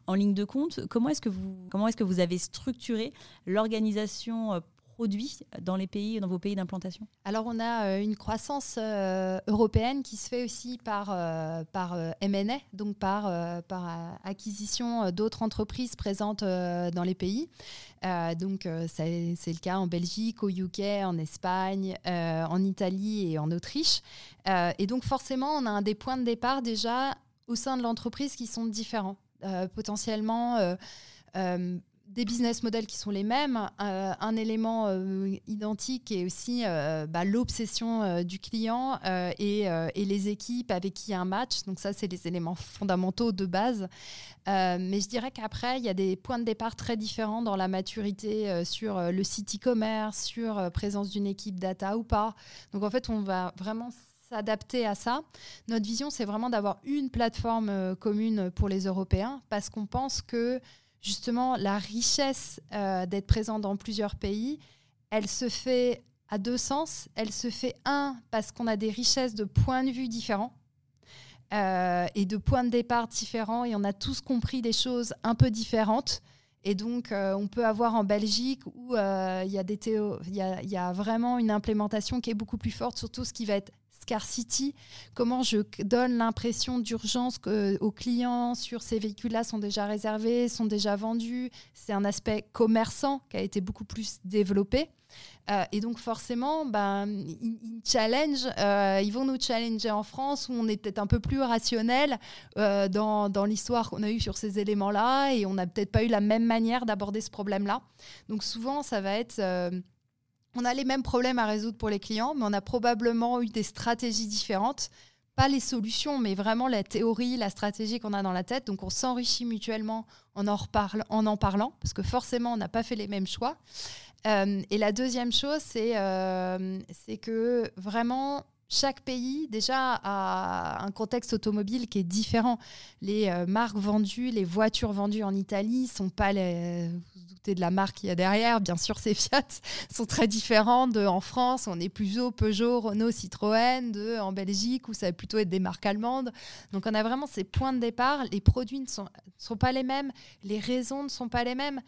en ligne de compte. Comment est-ce que vous, comment est-ce que vous avez structuré l'organisation produits dans les pays, dans vos pays d'implantation? Alors on a euh, une croissance euh, européenne qui se fait aussi par, euh, par M&A, donc par, par acquisition d'autres entreprises présentes dans les pays. donc c'est le cas en Belgique, au UK, en Espagne, en Italie et en Autriche. et donc forcément on a un des points de départ déjà au sein de l'entreprise qui sont différents. potentiellement des business models qui sont les mêmes, euh, un élément euh, identique est aussi euh, bah, l'obsession du client et, les équipes avec qui il y a un match. Donc ça, c'est les éléments fondamentaux de base. mais je dirais qu'après, il y a des points de départ très différents dans la maturité sur le site e-commerce, sur présence d'une équipe data ou pas. Donc en fait, on va vraiment s'adapter à ça. Notre vision, c'est vraiment d'avoir une plateforme commune pour les Européens parce qu'on pense que justement, la richesse euh, d'être présent dans plusieurs pays, elle se fait à deux sens. Elle se fait, un, parce qu'on a des richesses de points de vue différents. Euh, et de points de départ différents et on a tous compris des choses un peu différentes. Et donc, euh, on peut avoir en Belgique où il y, a vraiment une implémentation qui est beaucoup plus forte sur tout ce qui va être scarcity, comment je donne l'impression d'urgence aux clients sur ces véhicules-là sont déjà réservés, sont déjà vendus. C'est un aspect commerçant qui a été beaucoup plus développé. Euh, et donc forcément, ben, ils, challenge, euh, ils vont nous challenger en France où on est peut-être un peu plus rationnel euh, dans, dans l'histoire qu'on a eue sur ces éléments-là et on n'a peut-être pas eu la même manière d'aborder ce problème-là. Donc souvent, ça va être on a les mêmes problèmes à résoudre pour les clients, mais on a probablement eu des stratégies différentes. Pas les solutions, mais vraiment la théorie, la stratégie qu'on a dans la tête. Donc on s'enrichit mutuellement en en, reparle, en en parlant, parce que forcément, on n'a pas fait les mêmes choix. Euh, et la deuxième chose, euh, c'est que vraiment, chaque pays déjà a un contexte automobile qui est différent. Les euh, marques vendues, les voitures vendues en Italie sont pas les. De la marque qu'il y a derrière, bien sûr, ces Fiat sont très différentes de en France. On est plutôt Peugeot, Renault, Citroën, de en Belgique où ça va plutôt être des marques allemandes. Donc on a vraiment ces points de départ. Les produits ne sont pas les mêmes, les raisons ne sont pas les mêmes.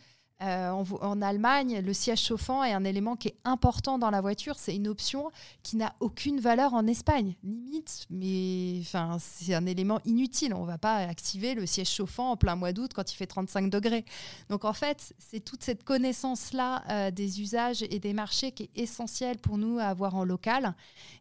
Euh, en, Allemagne, le siège chauffant est un élément qui est important dans la voiture. C'est une option qui n'a aucune valeur en Espagne, limite, mais enfin, c'est un élément inutile. On ne va pas activer le siège chauffant en plein mois d'août quand il fait 35 degrés. Donc en fait, c'est toute cette connaissance-là euh, des usages et des marchés qui est essentielle pour nous à avoir en local.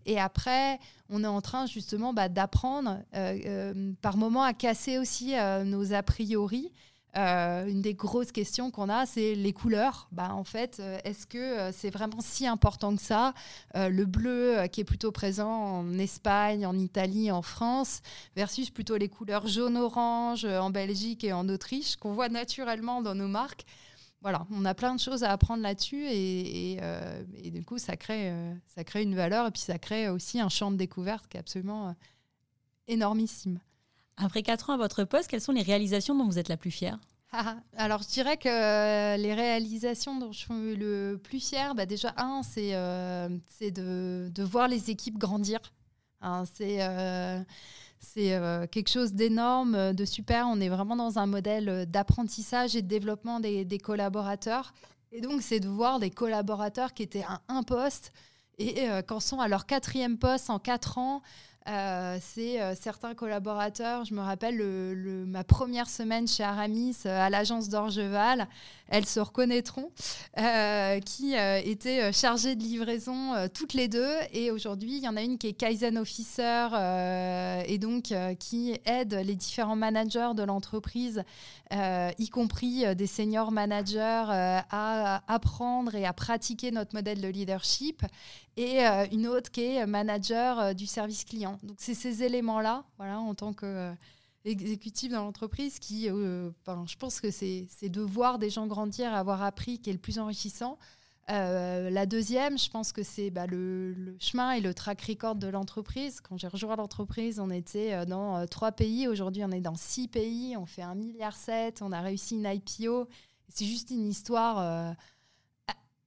Et après, on est en train justement bah, d'apprendre euh, par moments à casser aussi nos a priori. Euh, une des grosses questions qu'on a, c'est les couleurs. Bah, en fait, euh, est-ce que euh, c'est vraiment si important que ça Le bleu qui est plutôt présent en Espagne, en Italie, en France, versus plutôt les couleurs jaune-orange en Belgique et en Autriche, qu'on voit naturellement dans nos marques? Voilà, on a plein de choses à apprendre là-dessus et, du coup, ça crée, ça crée une valeur et puis ça crée aussi un champ de découverte qui est absolument énormissime. Après quatre ans à votre poste, quelles sont les réalisations dont vous êtes la plus fière? Ah, alors, je dirais que euh, les réalisations dont je suis le plus fière, bah déjà, un, c'est euh, de, voir les équipes grandir. Hein, c'est euh, quelque chose d'énorme, de super. On est vraiment dans un modèle d'apprentissage et de développement des, collaborateurs. Et donc, c'est de voir des collaborateurs qui étaient à un poste et qu'en sont à leur quatrième poste en quatre ans, euh, c'est euh, certains collaborateurs, je me rappelle le, ma première semaine chez Aramis euh, à l'agence d'Orgeval, elles se reconnaîtront, qui étaient chargées de livraison toutes les deux. Et aujourd'hui, il y en a une qui est Kaizen Officer et donc qui aide les différents managers de l'entreprise, y compris des seniors managers, à apprendre et à pratiquer notre modèle de leadership et une autre qui est manager du service client. Donc c'est ces éléments-là, voilà, en tant que euh, exécutif dans l'entreprise, qui, je pense que c'est de voir des gens grandir, avoir appris, qui est le plus enrichissant. la deuxième, je pense que c'est bah, le, chemin et le track record de l'entreprise. Quand j'ai rejoint l'entreprise, on était dans trois pays. Aujourd'hui, on est dans six pays. On fait un milliard sept. On a réussi une IPO. C'est juste une histoire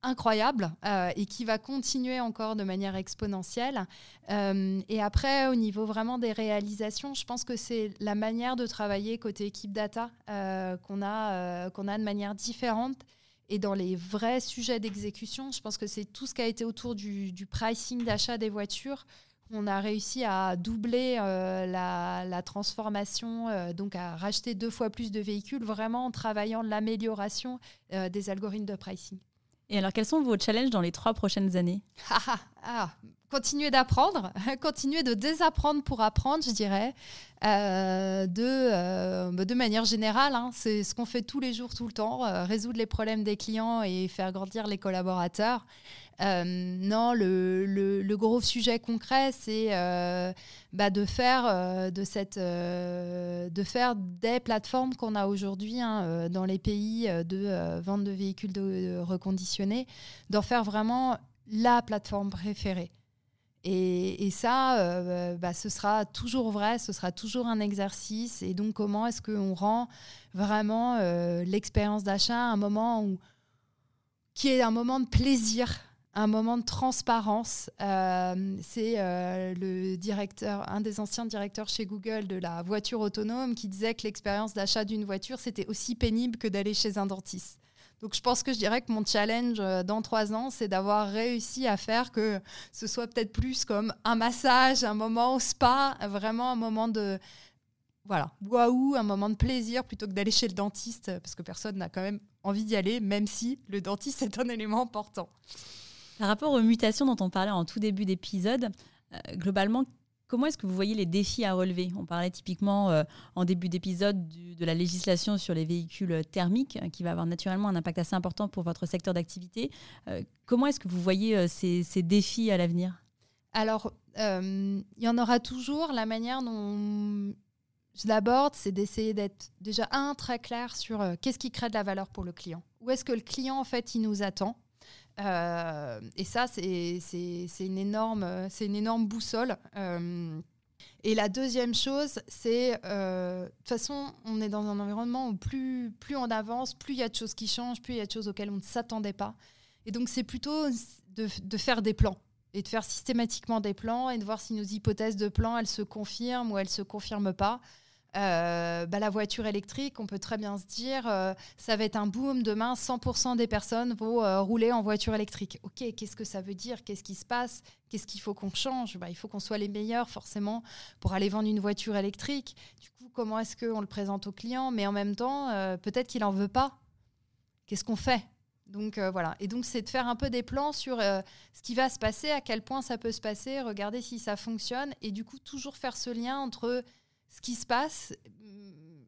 incroyable euh, et qui va continuer encore de manière exponentielle. Euh, et après, au niveau vraiment des réalisations, je pense que c'est la manière de travailler côté équipe data euh, qu'on a, a de manière différente. Et dans les vrais sujets d'exécution, je pense que c'est tout ce qui a été autour du, pricing d'achat des voitures. On a réussi à doubler la, transformation, donc à racheter deux fois plus de véhicules, vraiment en travaillant l'amélioration des algorithmes de pricing. Et alors, quels sont vos challenges dans les trois prochaines années ah, ah, ah. Continuer d'apprendre, continuer de désapprendre pour apprendre, je dirais, euh, de, euh, de manière générale. Hein. c'est ce qu'on fait tous les jours, tout le temps, euh, résoudre les problèmes des clients et faire grandir les collaborateurs. Euh, non, le, gros sujet concret, c'est euh, bah, de faire euh, de cette, de faire des plateformes qu'on a aujourd'hui hein, dans les pays de vente de véhicules reconditionnés, d'en faire vraiment la plateforme préférée. Et, ça, bah, ce sera toujours vrai, ce sera toujours un exercice. Et donc, comment est-ce qu'on rend vraiment l'expérience d'achat un moment qui est un moment de plaisir un moment de transparence. Euh, c'est euh, le directeur, un des anciens directeurs chez Google de la voiture autonome qui disait que l'expérience d'achat d'une voiture, c'était aussi pénible que d'aller chez un dentiste. Donc je pense que je dirais que mon challenge euh, dans trois ans, c'est d'avoir réussi à faire que ce soit peut-être plus comme un massage, un moment au spa, vraiment un moment de voilà, waouh, un moment de plaisir plutôt que d'aller chez le dentiste, parce que personne n'a quand même envie d'y aller, même si le dentiste est un élément important. Par rapport aux mutations dont on parlait en tout début d'épisode, euh, globalement, Comment est-ce que vous voyez les défis à relever? On parlait typiquement euh, en début d'épisode de la législation sur les véhicules thermiques, euh, qui va avoir naturellement un impact assez important pour votre secteur d'activité. Comment est-ce que vous voyez ces, défis à l'avenir? Alors, il y en aura toujours. La manière dont je l'aborde, c'est d'essayer d'être déjà un très clair sur qu'est-ce qui crée de la valeur pour le client. Où est-ce que le client en fait il nous attend? Euh, et ça, c'est une, énorme, boussole. Euh, et la deuxième chose, c'est, euh, de toute façon, on est dans un environnement où plus, plus on avance, plus il y a de choses qui changent, plus il y a de choses auxquelles on ne s'attendait pas. Et donc, c'est plutôt de, de, faire des plans et de faire systématiquement des plans et de voir si nos hypothèses de plans, elles se confirment ou elles ne se confirment pas. Euh, bah, la voiture électrique, on peut très bien se dire, euh, ça va être un boom. Demain, 100% des personnes vont euh, rouler en voiture électrique. Ok, qu'est-ce que ça veut dire? Qu'est-ce qui se passe? Qu'est-ce qu'il faut qu'on change? Bah, Il faut qu'on soit les meilleurs, forcément, pour aller vendre une voiture électrique. Du coup, comment est-ce qu'on le présente au client Mais en même temps, peut-être qu'il n'en veut pas. Qu'est-ce qu'on fait? Donc voilà. Et donc c'est de faire un peu des plans sur ce qui va se passer, à quel point ça peut se passer, regarder si ça fonctionne, et du coup toujours faire ce lien entre ce qui se passe.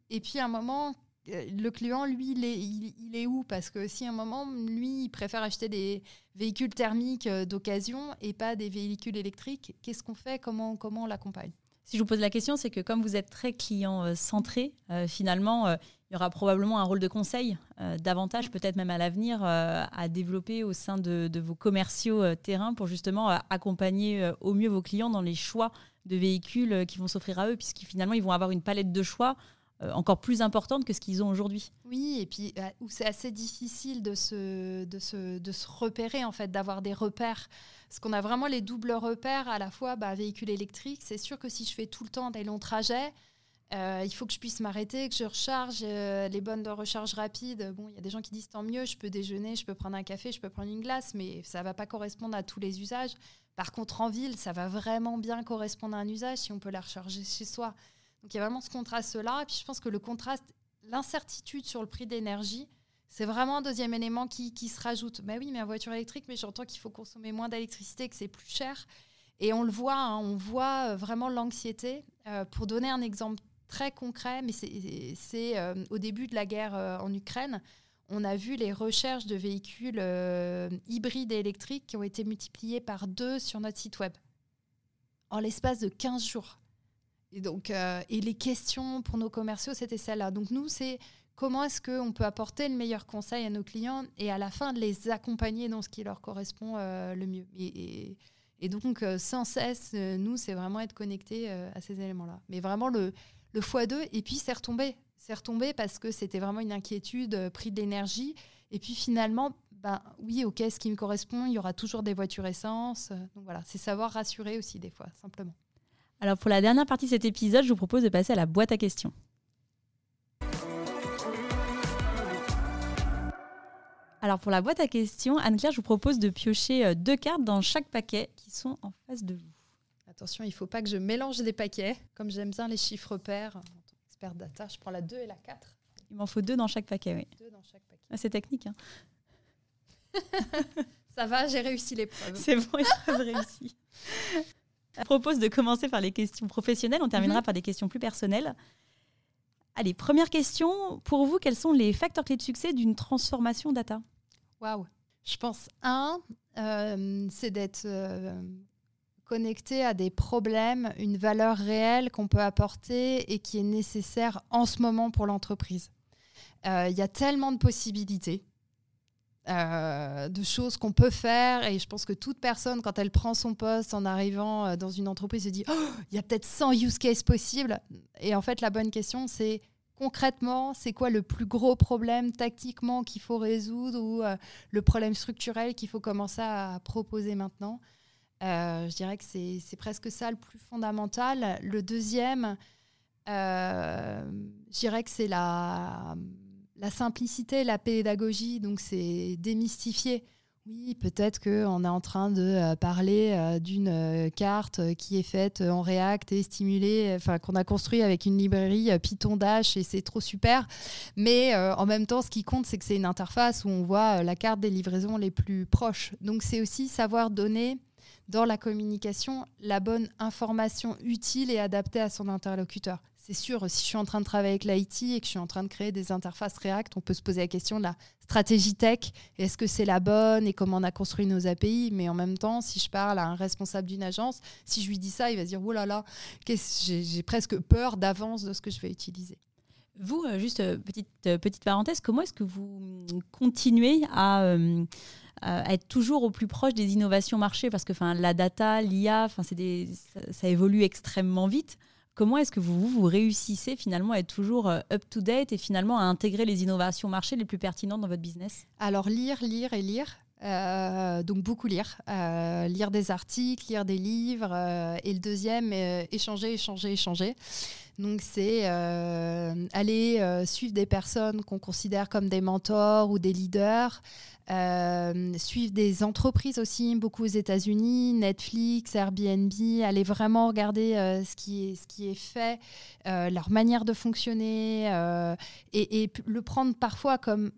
Et puis à un moment, euh, le client, lui, il est, où? Parce que si à un moment, lui, il préfère acheter des véhicules thermiques euh, d'occasion et pas des véhicules électriques, qu'est-ce qu'on fait? Comment, comment on l'accompagne? Si je vous pose la question, c'est que comme vous êtes très client-centré, euh, finalement, il y aura probablement un rôle de conseil, davantage peut-être même à l'avenir, à développer au sein de, vos commerciaux terrain pour justement accompagner au mieux vos clients dans les choix de véhicules euh, qui vont s'offrir à eux, puisqu'ils finalement ils vont avoir une palette de choix euh, encore plus importante que ce qu'ils ont aujourd'hui. Oui, et puis euh, où c'est assez difficile de se, de, se, de se repérer, en fait, d'avoir des repères. Parce qu'on a vraiment les doubles repères, à la fois bah, véhicule électrique. C'est sûr que si je fais tout le temps des longs trajets, il faut que je puisse m'arrêter, que je recharge les bonnes de recharge rapide. Bon, il y a des gens qui disent tant mieux, je peux déjeuner, je peux prendre un café, je peux prendre une glace, mais ça ne va pas correspondre à tous les usages. Par contre, en ville, ça va vraiment bien correspondre à un usage si on peut la recharger chez soi. Donc il y a vraiment ce contraste-là. Et puis je pense que le contraste, l'incertitude sur le prix d'énergie, c'est vraiment un deuxième élément qui, se rajoute. Bah oui, mais en voiture électrique, mais j'entends qu'il faut consommer moins d'électricité, que c'est plus cher. Et on le voit, hein, on voit euh, vraiment l'anxiété. Euh, pour donner un exemple très concret, mais c'est euh, au début de la guerre en Ukraine, on a vu les recherches de véhicules euh, hybrides et électriques qui ont été multipliées par deux sur notre site web en l'espace de 15 jours. Et, donc, euh, et les questions pour nos commerciaux, c'était celle-là. Donc nous, c'est comment est-ce qu'on peut apporter le meilleur conseil à nos clients et à la fin les accompagner dans ce qui leur correspond euh, le mieux. Et, et donc, sans cesse, nous, c'est vraiment être connecté à ces éléments-là. Mais vraiment, le, le x2, et puis c'est retombé. C'est retombé parce que c'était vraiment une inquiétude, euh, prix de l'énergie. Et puis finalement, ben, oui, ok, ce qui me correspond, il y aura toujours des voitures essence. Euh, donc voilà, c'est savoir rassurer aussi des fois, simplement. Alors pour la dernière partie de cet épisode, je vous propose de passer à la boîte à questions. Alors pour la boîte à questions, Anne-Claire, je vous propose de piocher euh, deux cartes dans chaque paquet qui sont en face de vous. Attention, il ne faut pas que je mélange des paquets, comme j'aime bien les chiffres pairs data. Je prends la 2 et la 4. Il m'en faut deux dans chaque paquet, oui. Deux dans chaque paquet. Ah, c'est technique. Hein. Ça va, j'ai réussi l'épreuve. C'est bon, j'ai réussi. Je propose de commencer par les questions professionnelles. On terminera mhm. par des questions plus personnelles. Allez, première question. Pour vous, quels sont les facteurs clés de succès d'une transformation data? Waouh Je pense, un, euh, c'est d'être euh, connecté à des problèmes, une valeur réelle qu'on peut apporter et qui est nécessaire en ce moment pour l'entreprise. Euh, il y a tellement de possibilités. Euh, de choses qu'on peut faire et je pense que toute personne quand elle prend son poste en arrivant euh, dans une entreprise se dit oh, il y a peut-être 100 use cases possibles et en fait la bonne question c'est concrètement c'est quoi le plus gros problème tactiquement qu'il faut résoudre ou le problème structurel qu'il faut commencer à proposer maintenant? Euh, je dirais que c'est presque ça le plus fondamental. Le deuxième, euh, je dirais que c'est la, simplicité, la pédagogie, donc c'est démystifier. Oui, peut-être qu'on est en train de euh, parler d'une carte qui est faite en React et stimulée, enfin qu'on a construit avec une librairie Python Dash et c'est trop super. Mais en même temps, ce qui compte, c'est que c'est une interface où on voit la carte des livraisons les plus proches. Donc c'est aussi savoir donner dans la communication la bonne information utile et adaptée à son interlocuteur c'est sûr, si je suis en train de travailler avec l'IT et que je suis en train de créer des interfaces React, on peut se poser la question de la stratégie tech. Est-ce que c'est la bonne et comment on a construit nos API Mais en même temps, si je parle à un responsable d'une agence, si je lui dis ça, il va se dire Oh là là, j'ai presque peur d'avance de ce que je vais utiliser. Vous, euh, juste euh, petite, euh, petite parenthèse, comment est-ce que vous continuez à, être toujours au plus proche des innovations marché Parce que la data, l'IA, ça, ça évolue extrêmement vite. Comment est-ce que vous, vous réussissez finalement à être toujours euh, up-to-date et finalement à intégrer les innovations marché les plus pertinentes dans votre business? Alors lire, lire et lire. Euh, donc beaucoup lire, euh, lire des articles, lire des livres, et le deuxième, échanger, échanger, échanger. Donc c'est aller suivre des personnes qu'on considère comme des mentors ou des leaders, euh, suivre des entreprises aussi, beaucoup aux États-Unis, Netflix, Airbnb, aller vraiment regarder euh, ce, qui est, ce qui est fait, euh, leur manière de fonctionner, et, le prendre parfois comme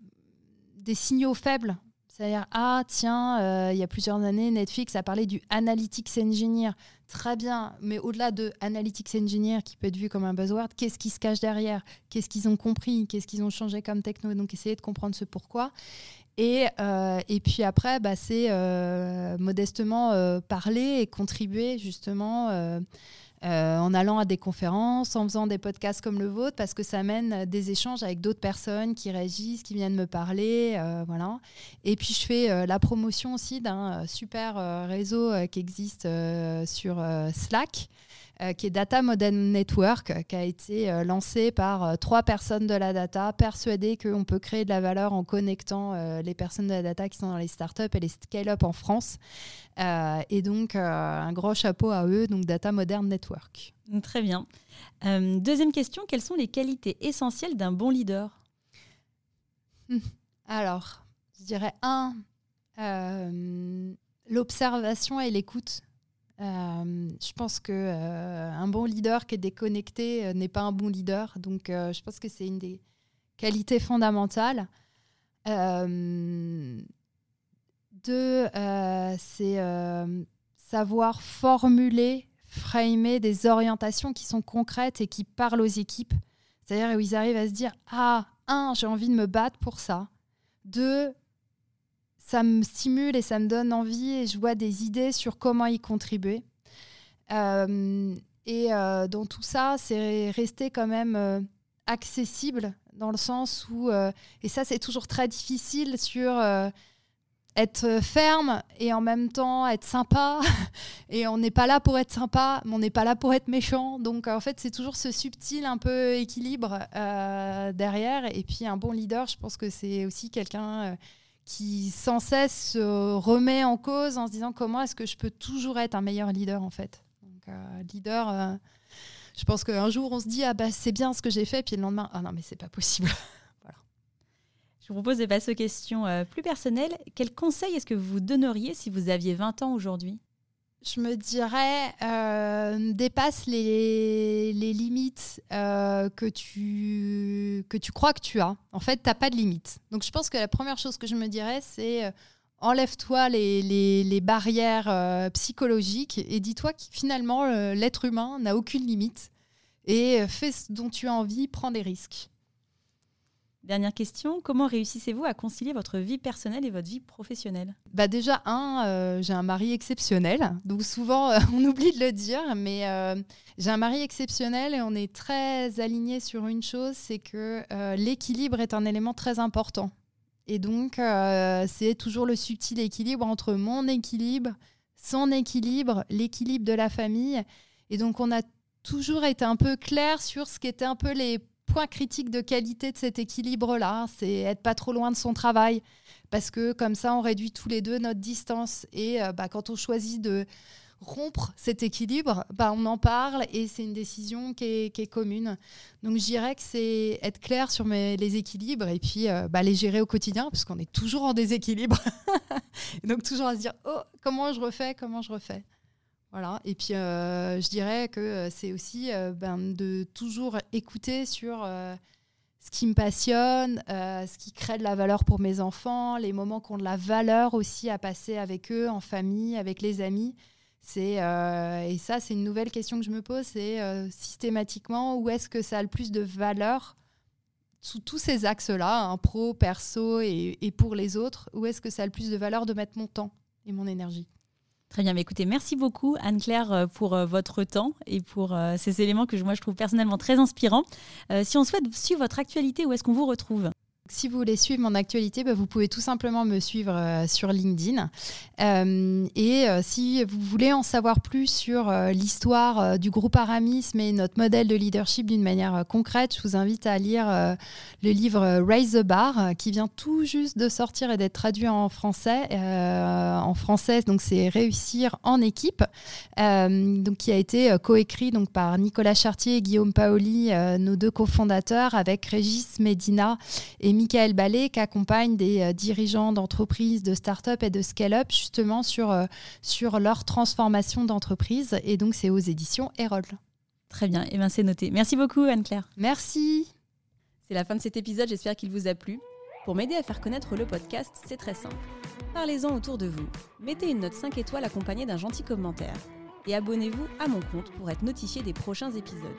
des signaux faibles. C'est-à-dire, ah tiens, il y a plusieurs années, Netflix a parlé du Analytics Engineer. Très bien, mais au-delà de Analytics Engineer, qui peut être vu comme un buzzword, qu'est-ce qui se cache derrière? Qu'est-ce qu'ils ont compris? Qu'est-ce qu'ils ont changé comme techno? Donc, essayer de comprendre ce pourquoi. Et, euh, puis après, bah, c'est euh, modestement euh, parler et contribuer justement en allant à des conférences, en faisant des podcasts comme le vôtre, parce que ça mène des échanges avec d'autres personnes qui réagissent, qui viennent me parler. voilà. Et puis je fais la promotion aussi d'un super réseau qui existe sur Slack. Euh, qui est Data Model Network, euh, qui a été euh, lancé par trois personnes de la data, persuadées qu'on peut créer de la valeur en connectant les personnes de la data qui sont dans les startups et les scale-up en France. et donc, un gros chapeau à eux, donc Data Modern Network. Très bien. deuxième question, quelles sont les qualités essentielles d'un bon leader? Hum. Alors, je dirais un, l'observation et l'écoute. Euh, je pense que euh, un bon leader qui est déconnecté euh, n'est pas un bon leader. Donc, je pense que c'est une des qualités fondamentales. deux, c'est savoir formuler, framer des orientations qui sont concrètes et qui parlent aux équipes. C'est-à-dire où ils arrivent à se dire ah un, j'ai envie de me battre pour ça. Deux, ça me stimule et ça me donne envie et je vois des idées sur comment y contribuer. Euh, et euh, dans tout ça, c'est rester quand même euh, accessible dans le sens où, et ça c'est toujours très difficile sur être ferme et en même temps être sympa. et on n'est pas là pour être sympa, mais on n'est pas là pour être méchant. Donc en fait, c'est toujours ce subtil un peu équilibre derrière. Et puis un bon leader, je pense que c'est aussi quelqu'un qui sans cesse se remet en cause en se disant comment est-ce que je peux toujours être un meilleur leader en fait. Euh, leader, euh, je pense qu'un jour on se dit ah bah c'est bien ce que j'ai fait, puis le lendemain ah non mais c'est pas possible. voilà. Je vous propose de passer aux questions euh, plus personnelles. Quel conseil est-ce que vous donneriez si vous aviez 20 ans aujourd'hui? Je me dirais, euh, dépasse les, limites euh, que, tu, crois que tu as. En fait, tu n'as pas de limites. Donc, je pense que la première chose que je me dirais, c'est euh, enlève-toi les, barrières psychologiques et dis-toi que finalement, l'être humain n'a aucune limite. Et fais ce dont tu as envie, prends des risques. Dernière question, comment réussissez-vous à concilier votre vie personnelle et votre vie professionnelle? Bah Déjà, un, euh, j'ai un mari exceptionnel. Donc souvent, euh, on oublie de le dire, mais euh, j'ai un mari exceptionnel et on est très alignés sur une chose, c'est que l'équilibre est un élément très important. Et donc, c'est toujours le subtil équilibre entre mon équilibre, son équilibre, l'équilibre de la famille. Et donc, on a toujours été un peu clair sur ce qui était un peu les point critique de qualité de cet équilibre-là, c'est être pas trop loin de son travail, parce que comme ça, on réduit tous les deux notre distance. Et euh, bah, quand on choisit de rompre cet équilibre, bah, on en parle et c'est une décision qui est, commune. Donc je dirais que c'est être clair sur mes, les équilibres et puis euh, bah, les gérer au quotidien parce qu'on est toujours en déséquilibre. donc toujours à se dire oh, comment je refais, comment je refais? Voilà. Et puis euh, je dirais que euh, c'est aussi ben, de toujours écouter sur ce qui me passionne, ce qui crée de la valeur pour mes enfants, les moments qui ont de la valeur aussi à passer avec eux, en famille, avec les amis. Euh, et ça, c'est une nouvelle question que je me pose. C'est euh, systématiquement où est-ce que ça a le plus de valeur sous tous ces axes-là, hein, pro, perso et, et, pour les autres. Où est-ce que ça a le plus de valeur de mettre mon temps et mon énergie? Très bien, écoutez, merci beaucoup Anne-Claire euh, pour votre temps et pour ces éléments que moi je trouve personnellement très inspirants. si on souhaite suivre votre actualité, où est-ce qu'on vous retrouve? Si vous voulez suivre mon actualité, bah, vous pouvez tout simplement me suivre euh, sur LinkedIn. Euh, et euh, si vous voulez en savoir plus sur l'histoire du groupe Aramis et notre modèle de leadership d'une manière concrète, je vous invite à lire le livre Raise the Bar qui vient tout juste de sortir et d'être traduit en français. en français, donc c'est Réussir en équipe, donc qui a été coécrit par Nicolas Chartier et Guillaume Paoli, nos deux cofondateurs, avec Régis Medina et Michael Ballet qui accompagne des euh, dirigeants d'entreprises, de start-up et de scale-up justement sur, euh, sur leur transformation d'entreprise. Et donc, c'est aux éditions Erol. Très bien, et eh bien c'est noté. Merci beaucoup Anne-Claire. Merci. C'est la fin de cet épisode, j'espère qu'il vous a plu. Pour m'aider à faire connaître le podcast, c'est très simple. Parlez-en autour de vous. Mettez une note 5 étoiles accompagnée d'un gentil commentaire. Et abonnez-vous à mon compte pour être notifié des prochains épisodes.